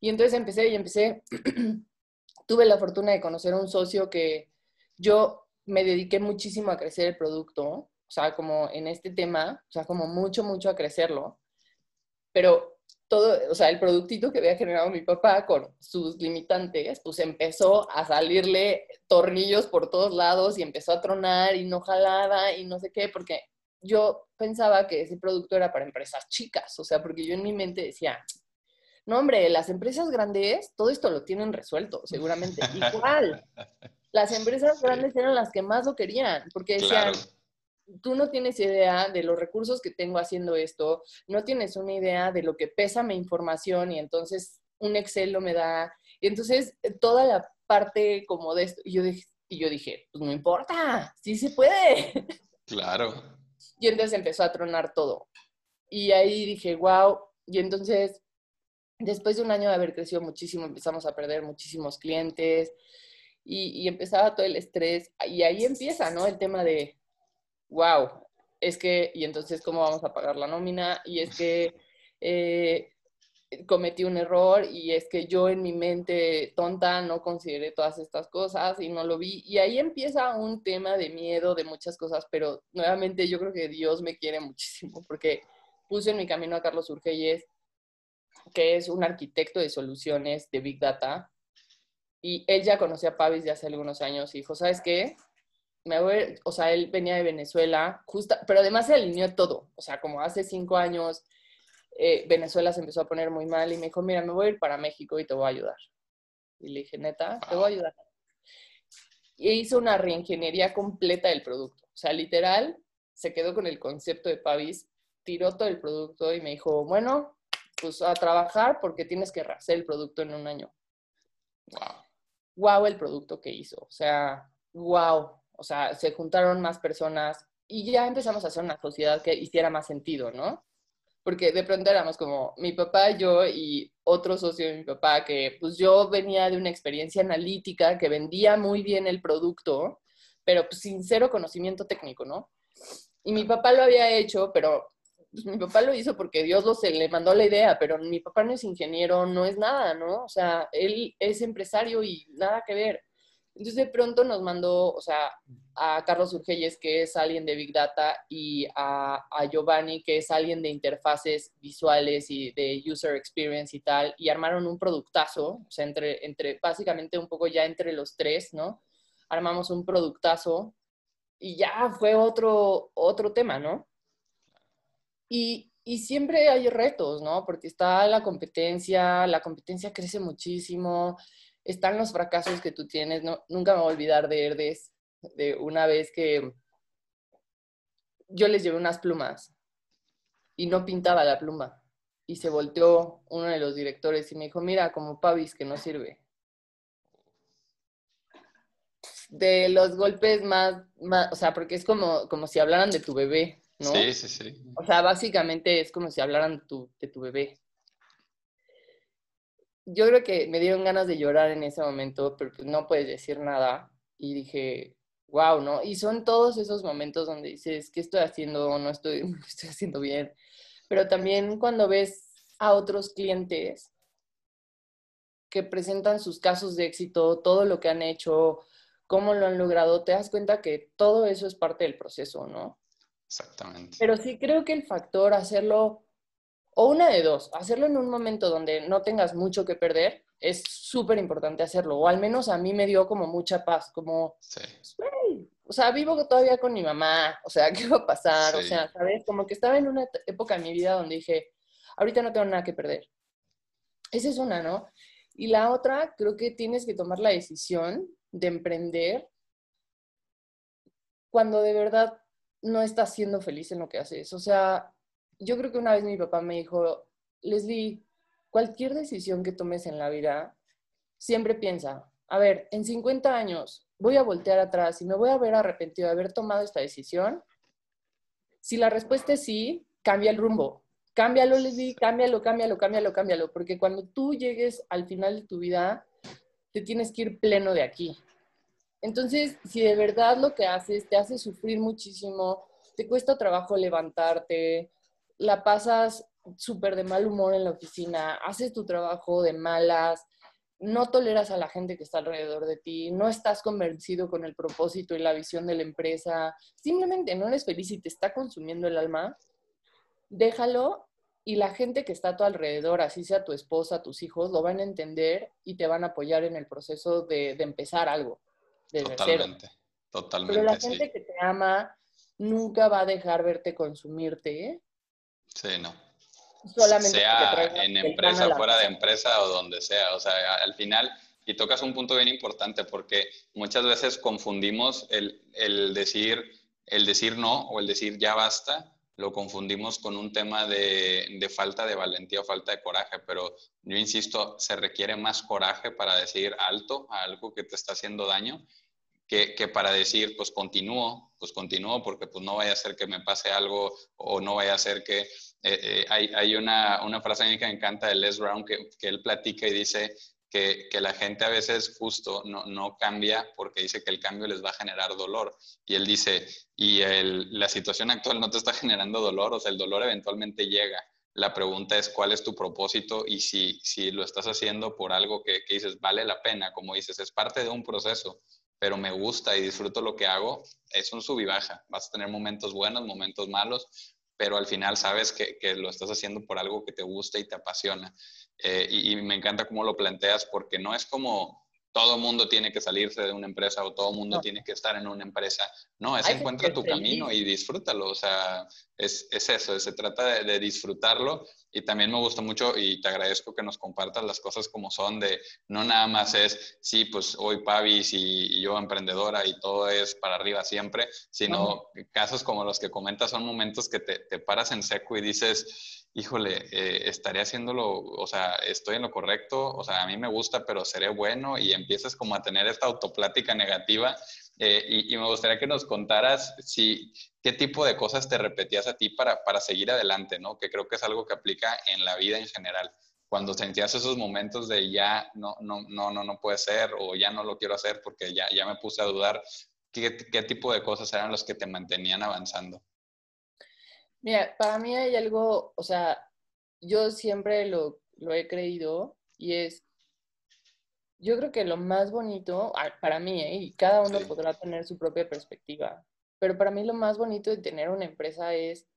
Y entonces empecé y empecé. Tuve la fortuna de conocer a un socio que yo me dediqué muchísimo a crecer el producto, o sea, como en este tema, o sea, como mucho, mucho a crecerlo. Pero todo, o sea, el productito que había generado mi papá con sus limitantes, pues empezó a salirle tornillos por todos lados y empezó a tronar y no jalaba y no sé qué, porque yo pensaba que ese producto era para empresas chicas, o sea, porque yo en mi mente decía, no hombre, las empresas grandes todo esto lo tienen resuelto, seguramente. Igual, las empresas grandes eran las que más lo querían, porque decían, tú no tienes idea de los recursos que tengo haciendo esto, no tienes una idea de lo que pesa mi información y entonces un Excel lo me da. Y entonces toda la parte como de esto, y yo dije, y yo dije pues no importa, sí se puede. Claro. Y entonces empezó a tronar todo. Y ahí dije, wow. Y entonces, después de un año de haber crecido muchísimo, empezamos a perder muchísimos clientes y, y empezaba todo el estrés. Y ahí empieza, ¿no? El tema de, wow, es que, y entonces, ¿cómo vamos a pagar la nómina? Y es que eh, cometí un error y es que yo en mi mente tonta no consideré todas estas cosas y no lo vi. Y ahí empieza un tema de miedo, de muchas cosas, pero nuevamente yo creo que Dios me quiere muchísimo porque puse en mi camino a Carlos Urgeyes, que es un arquitecto de soluciones de Big Data. Y él ya conocía a Pavis de hace algunos años y dijo, ¿sabes qué? Me voy, o sea, él venía de Venezuela, justa, pero además se alineó todo, o sea, como hace cinco años eh, Venezuela se empezó a poner muy mal y me dijo, mira, me voy a ir para México y te voy a ayudar. Y le dije, neta, te voy a ayudar. Y hizo una reingeniería completa del producto, o sea, literal, se quedó con el concepto de Pavis, tiró todo el producto y me dijo, bueno, pues a trabajar porque tienes que hacer el producto en un año. Wow. Wow el producto que hizo, o sea, wow, o sea, se juntaron más personas y ya empezamos a hacer una sociedad que hiciera más sentido, ¿no? porque de pronto éramos como mi papá, yo y otro socio de mi papá, que pues yo venía de una experiencia analítica que vendía muy bien el producto, pero pues sin conocimiento técnico, ¿no? Y mi papá lo había hecho, pero pues, mi papá lo hizo porque Dios lo se le mandó la idea, pero mi papá no es ingeniero, no es nada, ¿no? O sea, él es empresario y nada que ver. Entonces de pronto nos mandó, o sea, a Carlos Urgelles, que es alguien de Big Data, y a, Giovanni, que es alguien de interfaces visuales y de user experience y tal, y armaron un productazo, o sea, entre, entre, básicamente un poco ya entre los tres, ¿no? Armamos un productazo y ya fue otro, otro tema, ¿no? Y, y siempre hay retos, ¿no? Porque está la competencia, la competencia crece muchísimo, están los fracasos que tú tienes. No, nunca me voy a olvidar de Herdes, de una vez que yo les llevé unas plumas y no pintaba la pluma. Y se volteó uno de los directores y me dijo, mira, como Pavis que no sirve. De los golpes más, más, o sea, porque es como, como si hablaran de tu bebé, ¿no? Sí, sí, sí. O sea, básicamente es como si hablaran de tu, de tu bebé yo creo que me dieron ganas de llorar en ese momento, pero pues no puedes decir nada. Y dije, wow, ¿no? Y son todos esos momentos donde dices, ¿qué estoy haciendo? No estoy, no estoy haciendo bien. Pero también cuando ves a otros clientes que presentan sus casos de éxito, todo lo que han hecho, cómo lo han logrado, te das cuenta que todo eso es parte del proceso, ¿no? Exactamente. Pero sí creo que el factor hacerlo o una de dos, hacerlo en un momento donde no tengas mucho que perder, es súper importante hacerlo, o al menos a mí me dio como mucha paz, como, o sea, vivo todavía con mi mamá, o sea, ¿qué va a pasar? O sea, ¿sabes? Como que estaba en una época en mi vida donde dije, ahorita no tengo nada que perder. Esa es una, ¿no? Y la otra, creo que tienes que tomar la decisión de emprender cuando de verdad no estás siendo feliz en lo que haces. O sea, yo creo que una vez mi papá me dijo, Leslie, cualquier decisión que tomes en la vida, siempre piensa, a ver, en 50 años voy a voltear atrás y me voy a ver arrepentido de haber tomado esta decisión. Si la respuesta es sí, cambia el rumbo. Cámbialo, Leslie, cámbialo, cámbialo, cámbialo, cámbialo, porque cuando tú llegues al final de tu vida, te tienes que ir pleno de aquí. Entonces, si de verdad lo que haces te hace sufrir muchísimo, te cuesta trabajo levantarte, la pasas súper de mal humor en la oficina, haces tu trabajo de malas, no toleras a la gente que está alrededor de ti, no estás convencido con el propósito y la visión de la empresa, simplemente no eres feliz y te está consumiendo el alma, déjalo y la gente que está a tu alrededor, así sea tu esposa, tus hijos, lo van a entender y te van a apoyar en el proceso de, empezar algo. totalmente, totalmente. Pero la gente que te ama nunca va a dejar verte consumirte Sí, no. Solamente sea en empresa, fuera de empresa o donde sea. O sea, al final, y tocas un punto bien importante porque muchas veces confundimos el, el, decir, el decir no o el decir ya basta, lo confundimos con un tema de, de, falta de valentía o falta de coraje, pero yo insisto, se requiere más coraje para decir alto a algo que te está haciendo daño que, que, para decir, pues continúo, pues continúo porque pues no vaya a ser que me pase algo o no vaya a ser que eh, eh, hay, hay una, una, frase a mí que me encanta de Les Brown que, que él platica y dice que, que, la gente a veces justo no, no, cambia porque dice que el cambio les va a generar dolor. Y él dice, y el, la situación actual no te está generando dolor, o sea, el dolor eventualmente llega. La pregunta es cuál es tu propósito y si, si lo estás haciendo por algo que, que dices vale la pena, como dices, es parte de un proceso, pero me gusta y disfruto lo que hago, es un sub y baja. Vas a tener momentos buenos, momentos malos, pero al final sabes que, que, lo estás haciendo por algo que te gusta y te apasiona. Eh, y, me encanta cómo lo planteas porque no es como todo mundo tiene que salirse de una empresa o todo mundo tiene que estar en una empresa. No, es encuentra tu camino y disfrútalo. O sea, es, es eso, se trata de, de, disfrutarlo. Y también me gusta mucho y te agradezco que nos compartas las cosas como son, de no nada más es, sí, pues hoy Pavis y, yo emprendedora y todo es para arriba siempre, sino casos como los que comentas son momentos que te, te paras en seco y dices, híjole, eh, estaré haciéndolo, o sea, estoy en lo correcto, o sea, a mí me gusta, pero seré bueno y empiezas como a tener esta autoplática negativa Eh, y, me gustaría que nos contaras si, qué tipo de cosas te repetías a ti para, para seguir adelante, ¿no? Que creo que es algo que aplica en la vida en general. Cuando sentías esos momentos de ya no, no, no, no, no puede ser o ya no lo quiero hacer porque ya, ya me puse a dudar, ¿qué, ¿qué tipo de cosas eran los que te mantenían avanzando? Mira, para mí hay algo, o sea, yo siempre lo, lo he creído y es yo creo que lo más bonito, ah, para mí, ¿eh? y cada uno podrá tener su propia perspectiva, pero para mí lo más bonito de tener una empresa es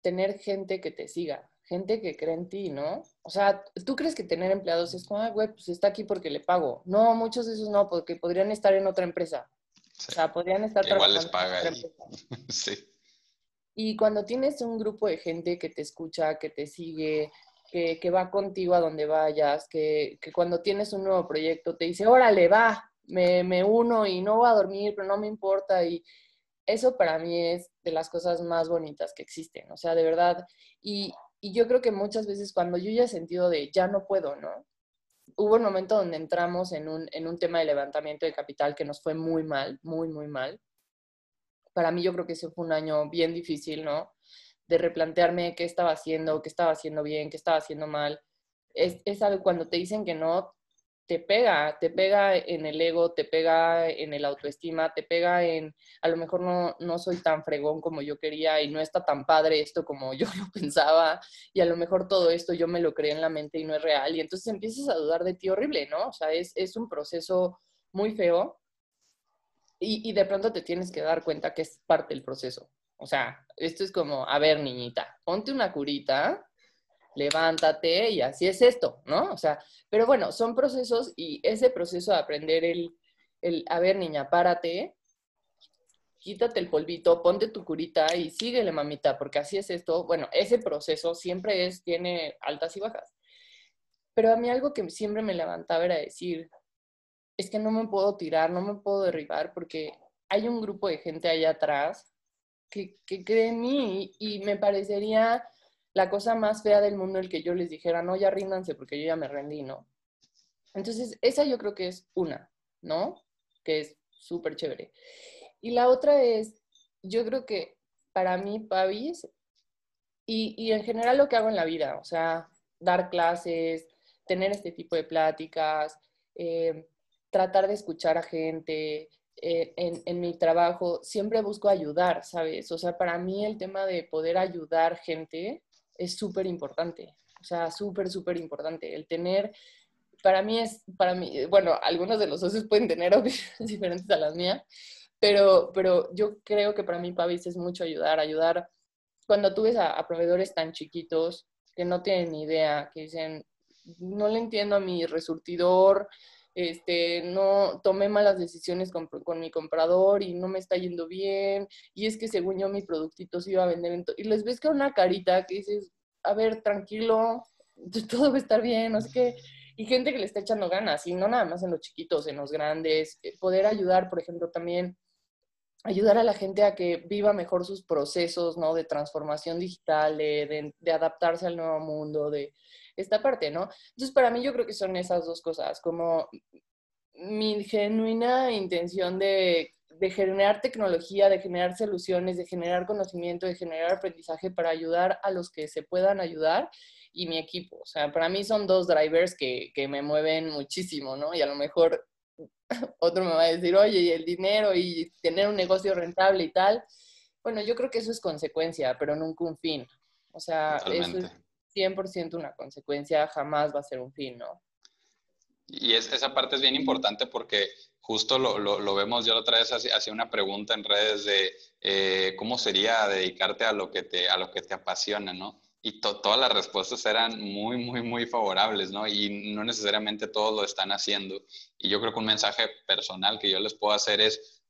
tener gente que te siga, gente que cree en ti, ¿no? O sea, tú crees que tener empleados es como, ah, güey, pues está aquí porque le pago. No, muchos de esos no, porque podrían estar en otra empresa. O sea, podrían estar Igual les paga. sí. Y cuando tienes un grupo de gente que te escucha, que te sigue, que, va contigo a donde vayas, que, cuando tienes un nuevo proyecto te dice, órale, va, me, me uno y no voy a dormir, pero no me importa. Y eso para mí es de las cosas más bonitas que existen, o sea, de verdad. Y, y yo creo que muchas veces cuando yo ya he sentido de ya no puedo, ¿no? Hubo un momento donde entramos en un, en un tema de levantamiento de capital que nos fue muy mal, muy, muy mal. Para mí yo creo que ese fue un año bien difícil, ¿no? de replantearme qué estaba haciendo, qué estaba haciendo bien, qué estaba haciendo mal. Es, es algo cuando te dicen que no, te pega, te pega en el ego, te pega en el autoestima, te pega en, a lo mejor no, no soy tan fregón como yo quería y no está tan padre esto como yo lo pensaba y a lo mejor todo esto yo me lo creé en la mente y no es real y entonces empiezas a dudar de ti horrible, ¿no? O sea, es, es un proceso muy feo y, de pronto te tienes que dar cuenta que es parte del proceso. O sea, esto es como, a ver, niñita, ponte una curita, levántate y así es esto, ¿no? O sea, pero bueno, son procesos y ese proceso de aprender el, el a ver, niña, párate, quítate el polvito, ponte tu curita y síguele, mamita, porque así es esto. Bueno, ese proceso siempre es, tiene altas y bajas. Pero a mí algo que siempre me levantaba era decir, es que no me puedo tirar, no me puedo derribar porque hay un grupo de gente allá atrás que, que cree en mí y, me parecería la cosa más fea del mundo el que yo les dijera, no, ya ríndanse porque yo ya me rendí, ¿no? Entonces, esa yo creo que es una, ¿no? Que es súper chévere. Y la otra es, yo creo que para mí, Pavis, y, y, en general lo que hago en la vida, o sea, dar clases, tener este tipo de pláticas, eh, tratar de escuchar a gente, eh, en, mi trabajo siempre busco ayudar, ¿sabes? O sea, para mí el tema de poder ayudar gente es súper importante, o sea, súper, súper importante. El tener, para mí es, para mí, bueno, algunos de los socios pueden tener opiniones diferentes a las mías, pero, pero yo creo que para mí, Pavis, es mucho ayudar, ayudar. Cuando tú ves a, a proveedores tan chiquitos que no tienen ni idea, que dicen, no le entiendo a mi resurtidor, este, no tomé malas decisiones con, mi comprador y no me está yendo bien, y es que según yo mi productito se iba a vender, y les ves que una carita que dices, a ver, tranquilo, todo va a estar bien, no sé qué, y gente que le está echando ganas, y no nada más en los chiquitos, en los grandes, eh, poder ayudar, por ejemplo, también ayudar a la gente a que viva mejor sus procesos, ¿no? De transformación digital, de adaptarse al nuevo mundo, de, esta parte, ¿no? Entonces, para mí yo creo que son esas dos cosas, como mi genuina intención de, generar tecnología, de generar soluciones, de generar conocimiento, de generar aprendizaje para ayudar a los que se puedan ayudar y mi equipo. O sea, para mí son dos drivers que, que me mueven muchísimo, ¿no? Y a lo mejor otro me va a decir, oye, y el dinero y tener un negocio rentable y tal. Bueno, yo creo que eso es consecuencia, pero nunca un fin. O sea, eso es, 100% una consecuencia, jamás va a ser un fin, ¿no? Y es, esa parte es bien importante porque justo lo, lo, vemos, yo la otra vez hacía una pregunta en redes de eh, cómo sería dedicarte a lo que te, a lo que te apasiona, ¿no? Y todas las respuestas eran muy, muy, muy favorables, ¿no? Y no necesariamente todos lo están haciendo. Y yo creo que un mensaje personal que yo les puedo hacer es,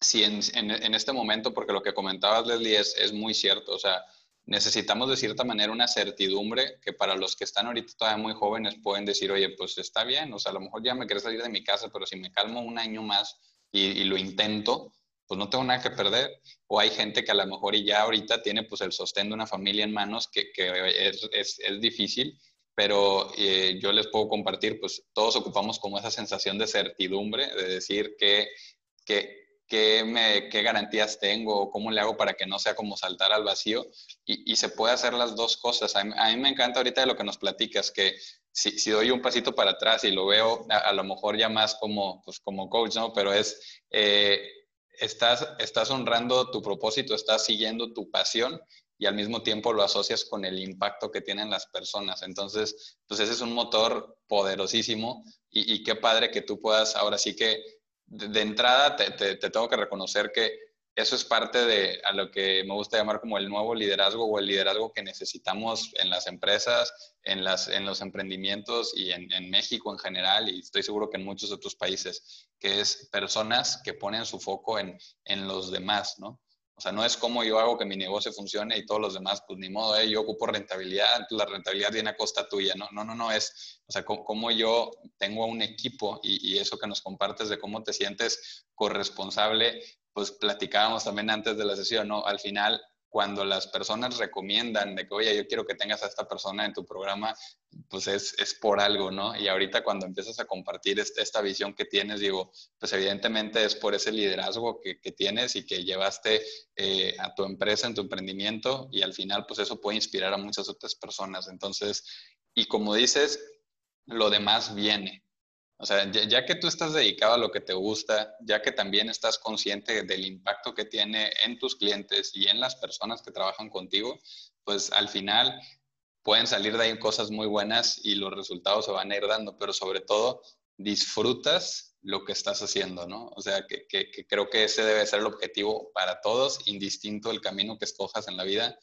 si en, en, en este momento, porque lo que comentabas, Leslie, es, es muy cierto, o sea, necesitamos de cierta manera una certidumbre que para los que están ahorita todavía muy jóvenes pueden decir, oye, pues está bien, o sea, a lo mejor ya me quiero salir de mi casa, pero si me calmo un año más y, lo intento, pues no tengo nada que perder. O hay gente que a lo mejor y ya ahorita tiene pues el sostén de una familia en manos que, que es, es, es, difícil, pero eh, yo les puedo compartir, pues todos ocupamos como esa sensación de certidumbre, de decir que, que qué, me, qué garantías tengo, cómo le hago para que no sea como saltar al vacío y, se puede hacer las dos cosas. A mí, me encanta ahorita de lo que nos platicas, que si, si doy un pasito para atrás y lo veo a, lo mejor ya más como, pues como coach, ¿no? Pero es, eh, estás, estás honrando tu propósito, estás siguiendo tu pasión y al mismo tiempo lo asocias con el impacto que tienen las personas. Entonces, pues ese es un motor poderosísimo y, y qué padre que tú puedas ahora sí que de, entrada te, tengo que reconocer que eso es parte de a lo que me gusta llamar como el nuevo liderazgo o el liderazgo que necesitamos en las empresas, en, las, en los emprendimientos y en, en, México en general, y estoy seguro que en muchos otros países, que es personas que ponen su foco en, en los demás, ¿no? O sea, no es como yo hago que mi negocio funcione y todos los demás, pues ni modo, ¿eh? yo ocupo rentabilidad, la rentabilidad viene a costa tuya. No, no, no, no es, o sea, como yo tengo un equipo y, y, eso que nos compartes de cómo te sientes corresponsable, pues platicábamos también antes de la sesión, ¿no? Al final cuando las personas recomiendan de que, oye, yo quiero que tengas a esta persona en tu programa, pues es, es por algo, ¿no? Y ahorita cuando empiezas a compartir este, esta visión que tienes, digo, pues evidentemente es por ese liderazgo que, que tienes y que llevaste eh, a tu empresa, en tu emprendimiento, y al final, pues eso puede inspirar a muchas otras personas. Entonces, y como dices, lo demás viene. O sea, ya, que tú estás dedicado a lo que te gusta, ya que también estás consciente del impacto que tiene en tus clientes y en las personas que trabajan contigo, pues al final pueden salir de ahí cosas muy buenas y los resultados se van a ir dando, pero sobre todo disfrutas lo que estás haciendo, ¿no? O sea, que, creo que ese debe ser el objetivo para todos, indistinto el camino que escojas en la vida,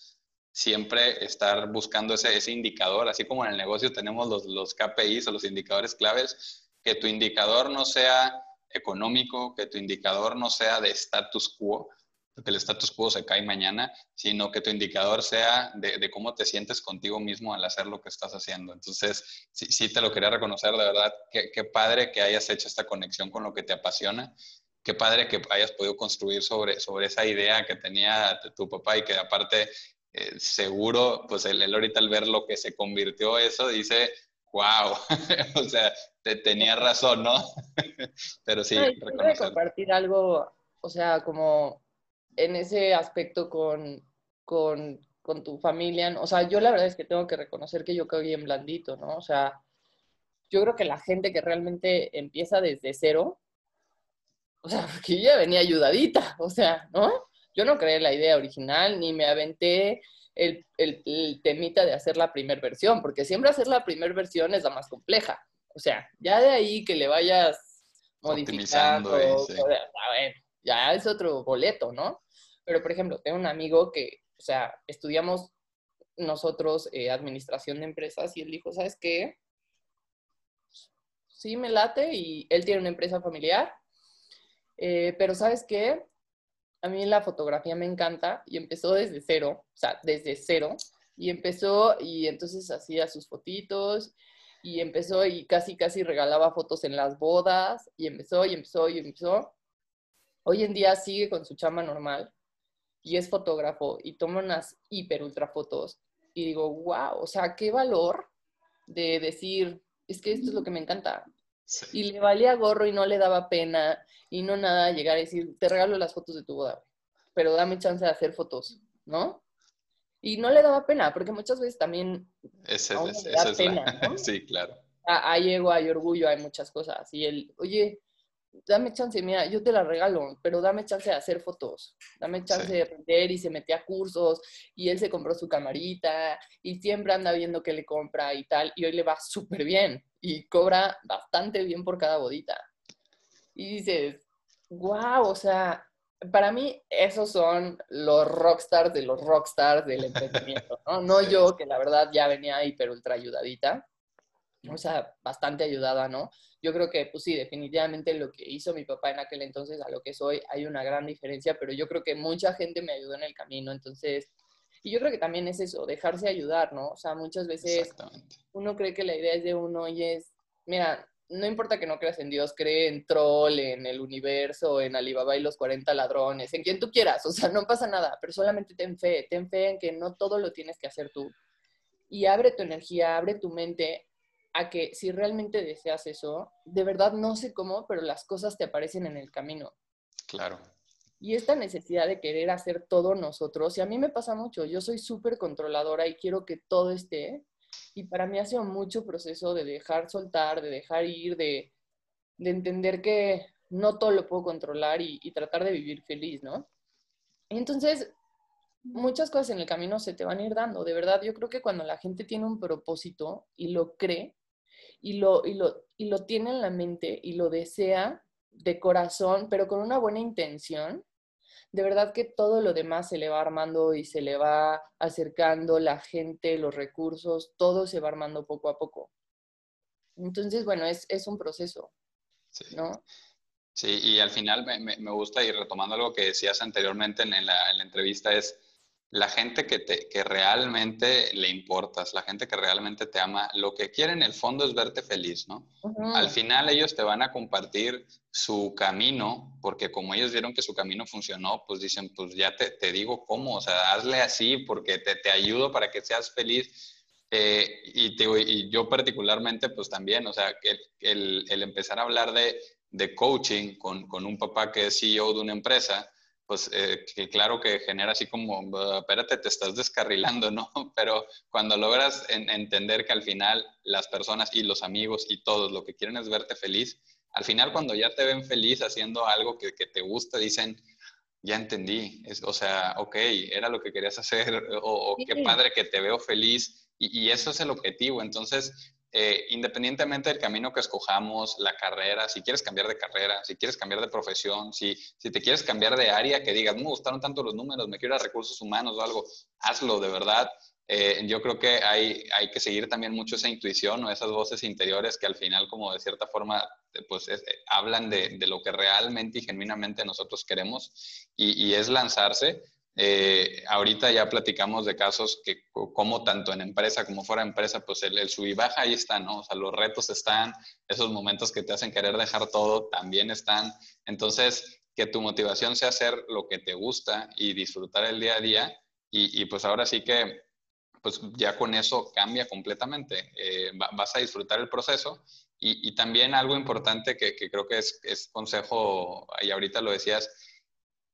siempre estar buscando ese, ese indicador, así como en el negocio tenemos los, los KPIs o los indicadores claves, que tu indicador no sea económico, que tu indicador no sea de status quo, porque el status quo se cae mañana, sino que tu indicador sea de, cómo te sientes contigo mismo al hacer lo que estás haciendo. Entonces, sí, sí te lo quería reconocer, de verdad, qué, padre que hayas hecho esta conexión con lo que te apasiona, qué padre que hayas podido construir sobre, sobre esa idea que tenía tu papá y que aparte, eh, seguro, pues él, él ahorita al ver lo que se convirtió eso, dice, wow, o sea, te, tenía razón, ¿no? Pero sí, no, compartir algo, o sea, como en ese aspecto con, con, con, tu familia, o sea, yo la verdad es que tengo que reconocer que yo quedo bien blandito, ¿no? O sea, yo creo que la gente que realmente empieza desde cero, o sea, porque yo ya venía ayudadita, o sea, ¿no? Yo no creé la idea original, ni me aventé el, el, temita de hacer la primera versión, porque siempre hacer la primera versión es la más compleja. O sea, ya de ahí que le vayas modificando, ya es otro boleto, ¿no? Pero, por ejemplo, tengo un amigo que, o sea, estudiamos nosotros eh, administración de empresas y él dijo, ¿sabes qué? Sí, me late y él tiene una empresa familiar, eh, pero ¿sabes qué? a mí la fotografía me encanta y empezó desde cero, o sea, desde cero. Y empezó y entonces hacía sus fotitos y empezó y casi, casi regalaba fotos en las bodas y empezó y empezó y empezó. Hoy en día sigue con su chama normal y es fotógrafo y toma unas hiper ultra fotos y digo, wow, o sea, qué valor de decir, es que esto es lo que me encanta. Y le valía gorro y no le daba pena y no nada llegar a decir, te regalo las fotos de tu boda, pero dame chance de hacer fotos, ¿no? Y no le daba pena, porque muchas veces también ese, da pena, Sí, claro. Hay ego, hay orgullo, hay muchas cosas. Y él, oye, dame chance, mira, yo te la regalo, pero dame chance de hacer fotos, dame chance de aprender y se metía a cursos y él se compró su camarita y siempre anda viendo qué le compra y tal y hoy le va súper bien y cobra bastante bien por cada bodita y dices, wow, o sea, para mí esos son los rockstars de los rockstars del emprendimiento, ¿no? No yo, que la verdad ya venía hiper ultra ayudadita, o sea, bastante ayudada, ¿no? Yo creo que, pues sí, definitivamente lo que hizo mi papá en aquel entonces a lo que soy, hay una gran diferencia, pero yo creo que mucha gente me ayudó en el camino, entonces, y yo creo que también es eso, dejarse ayudar, ¿no? O sea, muchas veces uno cree que la idea es de uno y es, mira, no importa que no creas en Dios, cree en Troll, en el universo, en Alibaba y los 40 ladrones, en quien tú quieras, o sea, no pasa nada, pero solamente ten fe, ten fe en que no todo lo tienes que hacer tú. Y abre tu energía, abre tu mente a que si realmente deseas eso, de verdad no sé cómo, pero las cosas te aparecen en el camino. Claro. Y esta necesidad de querer hacer todo nosotros, y a mí me pasa mucho, yo soy súper controladora y quiero que todo esté, y para mí ha sido mucho proceso de dejar soltar, de dejar ir, de, de entender que no todo lo puedo controlar y, y tratar de vivir feliz, ¿no? Entonces, muchas cosas en el camino se te van a ir dando. De verdad, yo creo que cuando la gente tiene un propósito y lo cree y lo, y lo, y lo tiene en la mente y lo desea de corazón, pero con una buena intención, de verdad que todo lo demás se le va armando y se le va acercando la gente, los recursos, todo se va armando poco a poco. Entonces, bueno, es, es un proceso, Sí. ¿no? Sí, y al final me, me, gusta, y retomando algo que decías anteriormente en, en, la, en la, entrevista, es la gente que, te, que realmente le importas, la gente que realmente te ama, lo que quiere en el fondo es verte feliz, ¿no? Uh -huh. Al final ellos te van a compartir su camino, porque como ellos vieron que su camino funcionó, pues dicen, pues ya te, te digo cómo, o sea, hazle así porque te, te ayudo para que seas feliz. Eh, y, te, y, yo particularmente, pues también, o sea, el, el, el empezar a hablar de, de coaching con, con, un papá que es CEO de una empresa, pues eh, que claro que genera así como, espérate, te estás descarrilando, ¿no? Pero cuando logras en, entender que al final las personas y los amigos y todos lo que quieren es verte feliz, al final cuando ya te ven feliz haciendo algo que, que te gusta, dicen, ya entendí, es, o sea, ok, era lo que querías hacer, o, o qué padre que te veo feliz, y, y, eso es el objetivo. Entonces, eh, independientemente del camino que escojamos, la carrera, si quieres cambiar de carrera, si quieres cambiar de profesión, si, si te quieres cambiar de área, que digas, me gustaron tanto los números, me quiero ir a recursos humanos o algo, hazlo de verdad. Eh, yo creo que hay, hay que seguir también mucho esa intuición o esas voces interiores que al final, como de cierta forma, pues eh, hablan de, de, lo que realmente y genuinamente nosotros queremos y es lanzarse. Eh, ahorita ya platicamos de casos que como tanto en empresa como fuera de empresa, pues el, el sub y baja ahí está, ¿no? O sea, los retos están, esos momentos que te hacen querer dejar todo también están. Entonces, que tu motivación sea hacer lo que te gusta y disfrutar el día a día. Y, pues ahora sí que, pues ya con eso cambia completamente. Eh, vas a disfrutar el proceso. Y, también algo importante que, que creo que es, es consejo, y ahorita lo decías,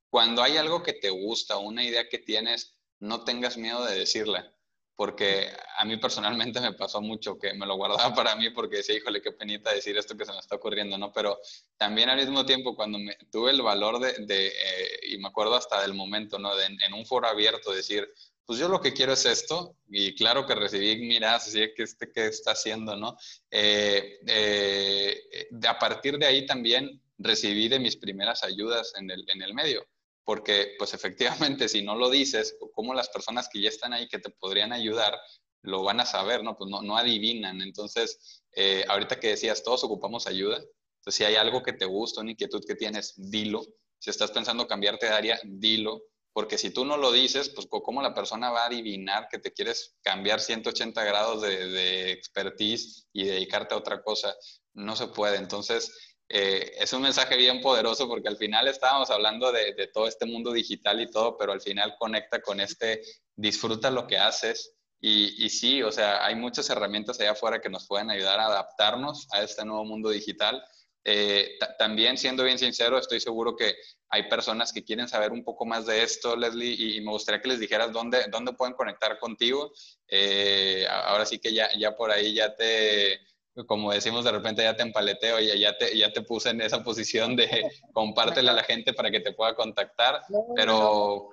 cuando hay algo que te gusta, una idea que tienes, no tengas miedo de decirla. Porque a mí personalmente me pasó mucho que me lo guardaba para mí porque decía, híjole, qué penita decir esto que se me está ocurriendo, ¿no? Pero también al mismo tiempo, cuando me, tuve el valor de, de eh, y me acuerdo hasta del momento, ¿no? De, en un foro abierto decir, pues yo lo que quiero es esto, y claro que recibí miradas así que este que está haciendo, ¿no? Eh, eh, a partir de ahí también recibí de mis primeras ayudas en el, en el medio porque pues efectivamente si no lo dices, como las personas que ya están ahí que te podrían ayudar, lo van a saber, ¿no? Pues no, no adivinan. Entonces, eh, ahorita que decías, todos ocupamos ayuda. Entonces, si hay algo que te gusta, una inquietud que tienes, dilo. Si estás pensando cambiarte de área, dilo. Porque si tú no lo dices, pues cómo la persona va a adivinar que te quieres cambiar 180 grados de, de expertise y dedicarte a otra cosa. No se puede. Entonces, eh, es un mensaje bien poderoso porque al final estábamos hablando de, de, todo este mundo digital y todo, pero al final conecta con este, disfruta lo que haces. Y, y sí, o sea, hay muchas herramientas allá afuera que nos pueden ayudar a adaptarnos a este nuevo mundo digital. Eh, también, siendo bien sincero, estoy seguro que hay personas que quieren saber un poco más de esto, Leslie, y, me gustaría que les dijeras dónde, dónde pueden conectar contigo. Eh, ahora sí que ya, ya por ahí ya te, como decimos de repente ya te empaleteo, ya, ya, te, ya te puse en esa posición de compártela a la gente para que te pueda contactar, pero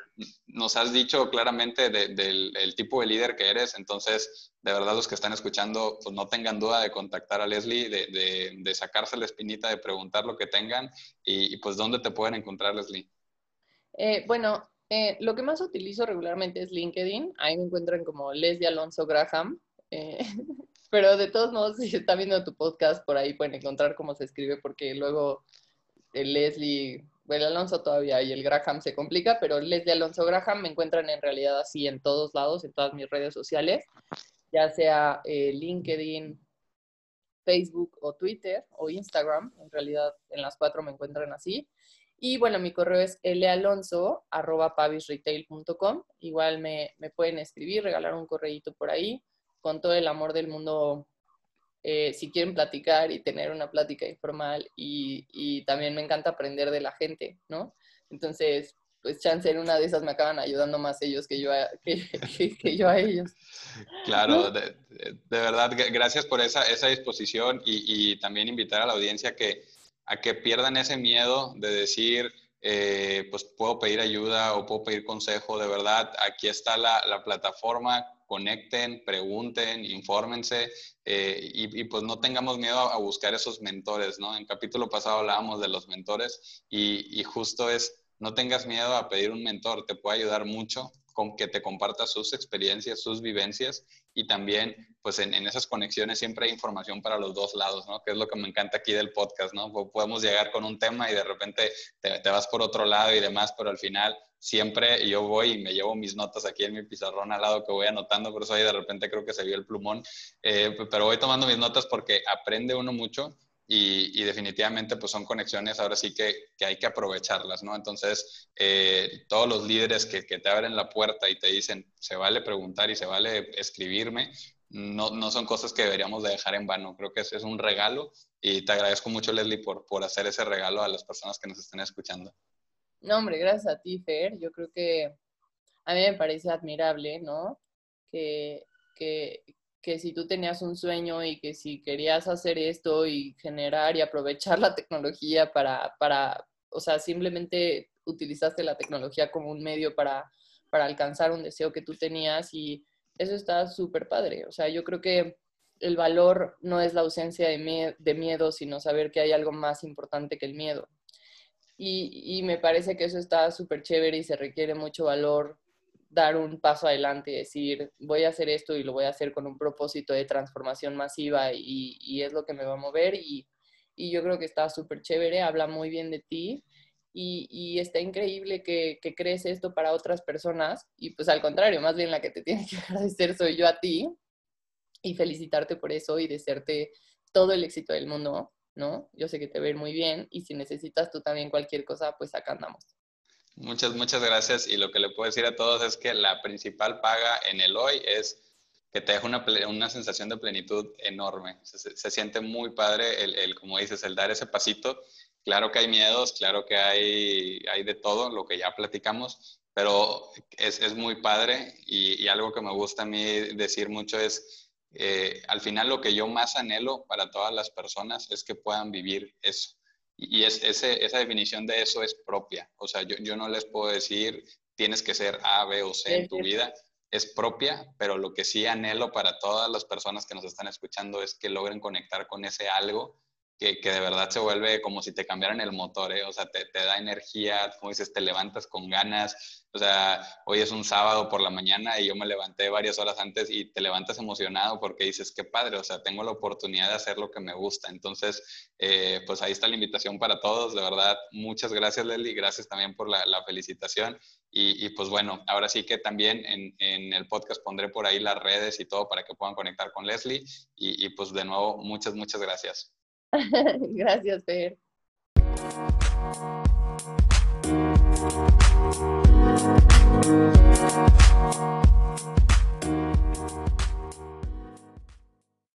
nos has dicho claramente de, de, del tipo de líder que eres, entonces de verdad los que están escuchando, pues no tengan duda de contactar a Leslie, de, de, de sacarse la espinita, de preguntar lo que tengan y, y pues dónde te pueden encontrar, Leslie. Eh, bueno, eh, lo que más utilizo regularmente es LinkedIn, ahí me encuentran como Leslie Alonso Graham. Eh, pero de todos modos, si está viendo tu podcast, por ahí pueden encontrar cómo se escribe, porque luego el Leslie, el Alonso todavía y el Graham se complica, pero Leslie Alonso Graham me encuentran en realidad así en todos lados, en todas mis redes sociales, ya sea eh, LinkedIn, Facebook o Twitter o Instagram, en realidad en las cuatro me encuentran así. Y bueno, mi correo eslalonso.pavisretail.com. Igual me, me pueden escribir, regalar un correíto por ahí con todo el amor del mundo eh, si quieren platicar y tener una plática informal y, también me encanta aprender de la gente, ¿no? Entonces, pues chance en una de esas me acaban ayudando más ellos que yo a, que, que, yo a ellos. Claro, de, verdad, gracias por esa, esa disposición y, y, también invitar a la audiencia que, a que pierdan ese miedo de decir, eh, pues puedo pedir ayuda o puedo pedir consejo, de verdad, aquí está la, la plataforma, conecten, pregunten, infórmense eh, y, pues no tengamos miedo a, a, buscar esos mentores, ¿no? En capítulo pasado hablábamos de los mentores y, y justo es no tengas miedo a pedir un mentor, te puede ayudar mucho con que te comparta sus experiencias, sus vivencias y también pues en, en, esas conexiones siempre hay información para los dos lados, ¿no? Que es lo que me encanta aquí del podcast, ¿no? Podemos llegar con un tema y de repente te, te vas por otro lado y demás, pero al final siempre yo voy y me llevo mis notas aquí en mi pizarrón al lado que voy anotando, por eso ahí de repente creo que se vio el plumón, eh, pero voy tomando mis notas porque aprende uno mucho y, definitivamente pues son conexiones ahora sí que, hay que aprovecharlas, ¿no? Entonces, eh, todos los líderes que, que, te abren la puerta y te dicen, se vale preguntar y se vale escribirme, no, no son cosas que deberíamos de dejar en vano. Creo que es, es un regalo y te agradezco mucho, Leslie, por, por hacer ese regalo a las personas que nos estén escuchando. No, hombre, gracias a ti, Fer. Yo creo que a mí me parece admirable, ¿no? Que, que, que si tú tenías un sueño y que si querías hacer esto y generar y aprovechar la tecnología para, para o sea, simplemente utilizaste la tecnología como un medio para, para alcanzar un deseo que tú tenías y eso está súper padre. O sea, yo creo que el valor no es la ausencia de, de miedo, sino saber que hay algo más importante que el miedo. Y, me parece que eso está súper chévere y se requiere mucho valor dar un paso adelante y decir, voy a hacer esto y lo voy a hacer con un propósito de transformación masiva y, es lo que me va a mover y, yo creo que está súper chévere, habla muy bien de ti y, y está increíble que, que, crees esto para otras personas y pues al contrario, más bien la que te tiene que agradecer soy yo a ti y felicitarte por eso y desearte todo el éxito del mundo, ¿no? Yo sé que te va muy bien y si necesitas tú también cualquier cosa, pues acá andamos. Muchas, muchas gracias. Y lo que le puedo decir a todos es que la principal paga en el hoy es que te deja una, una sensación de plenitud enorme. Se, siente muy padre el, el, como dices, el dar ese pasito. Claro que hay miedos, claro que hay, hay de todo, lo que ya platicamos, pero es, es muy padre y, algo que me gusta a mí decir mucho es, eh, al final lo que yo más anhelo para todas las personas es que puedan vivir eso y es, ese, esa definición de eso es propia. O sea, yo, yo no les puedo decir tienes que ser A, B o C en tu vida. Es propia, pero lo que sí anhelo para todas las personas que nos están escuchando es que logren conectar con ese algo que, que, de verdad se vuelve como si te cambiaran el motor, ¿eh? o sea, te, te, da energía, como dices, te levantas con ganas, o sea, hoy es un sábado por la mañana y yo me levanté varias horas antes y te levantas emocionado porque dices, qué padre, o sea, tengo la oportunidad de hacer lo que me gusta, entonces, eh, pues ahí está la invitación para todos, de verdad, muchas gracias Leli, gracias también por la, la felicitación. Y, y, pues bueno, ahora sí que también en, en, el podcast pondré por ahí las redes y todo para que puedan conectar con Leslie. Y, y pues de nuevo, muchas, muchas gracias. Gracias, Fer.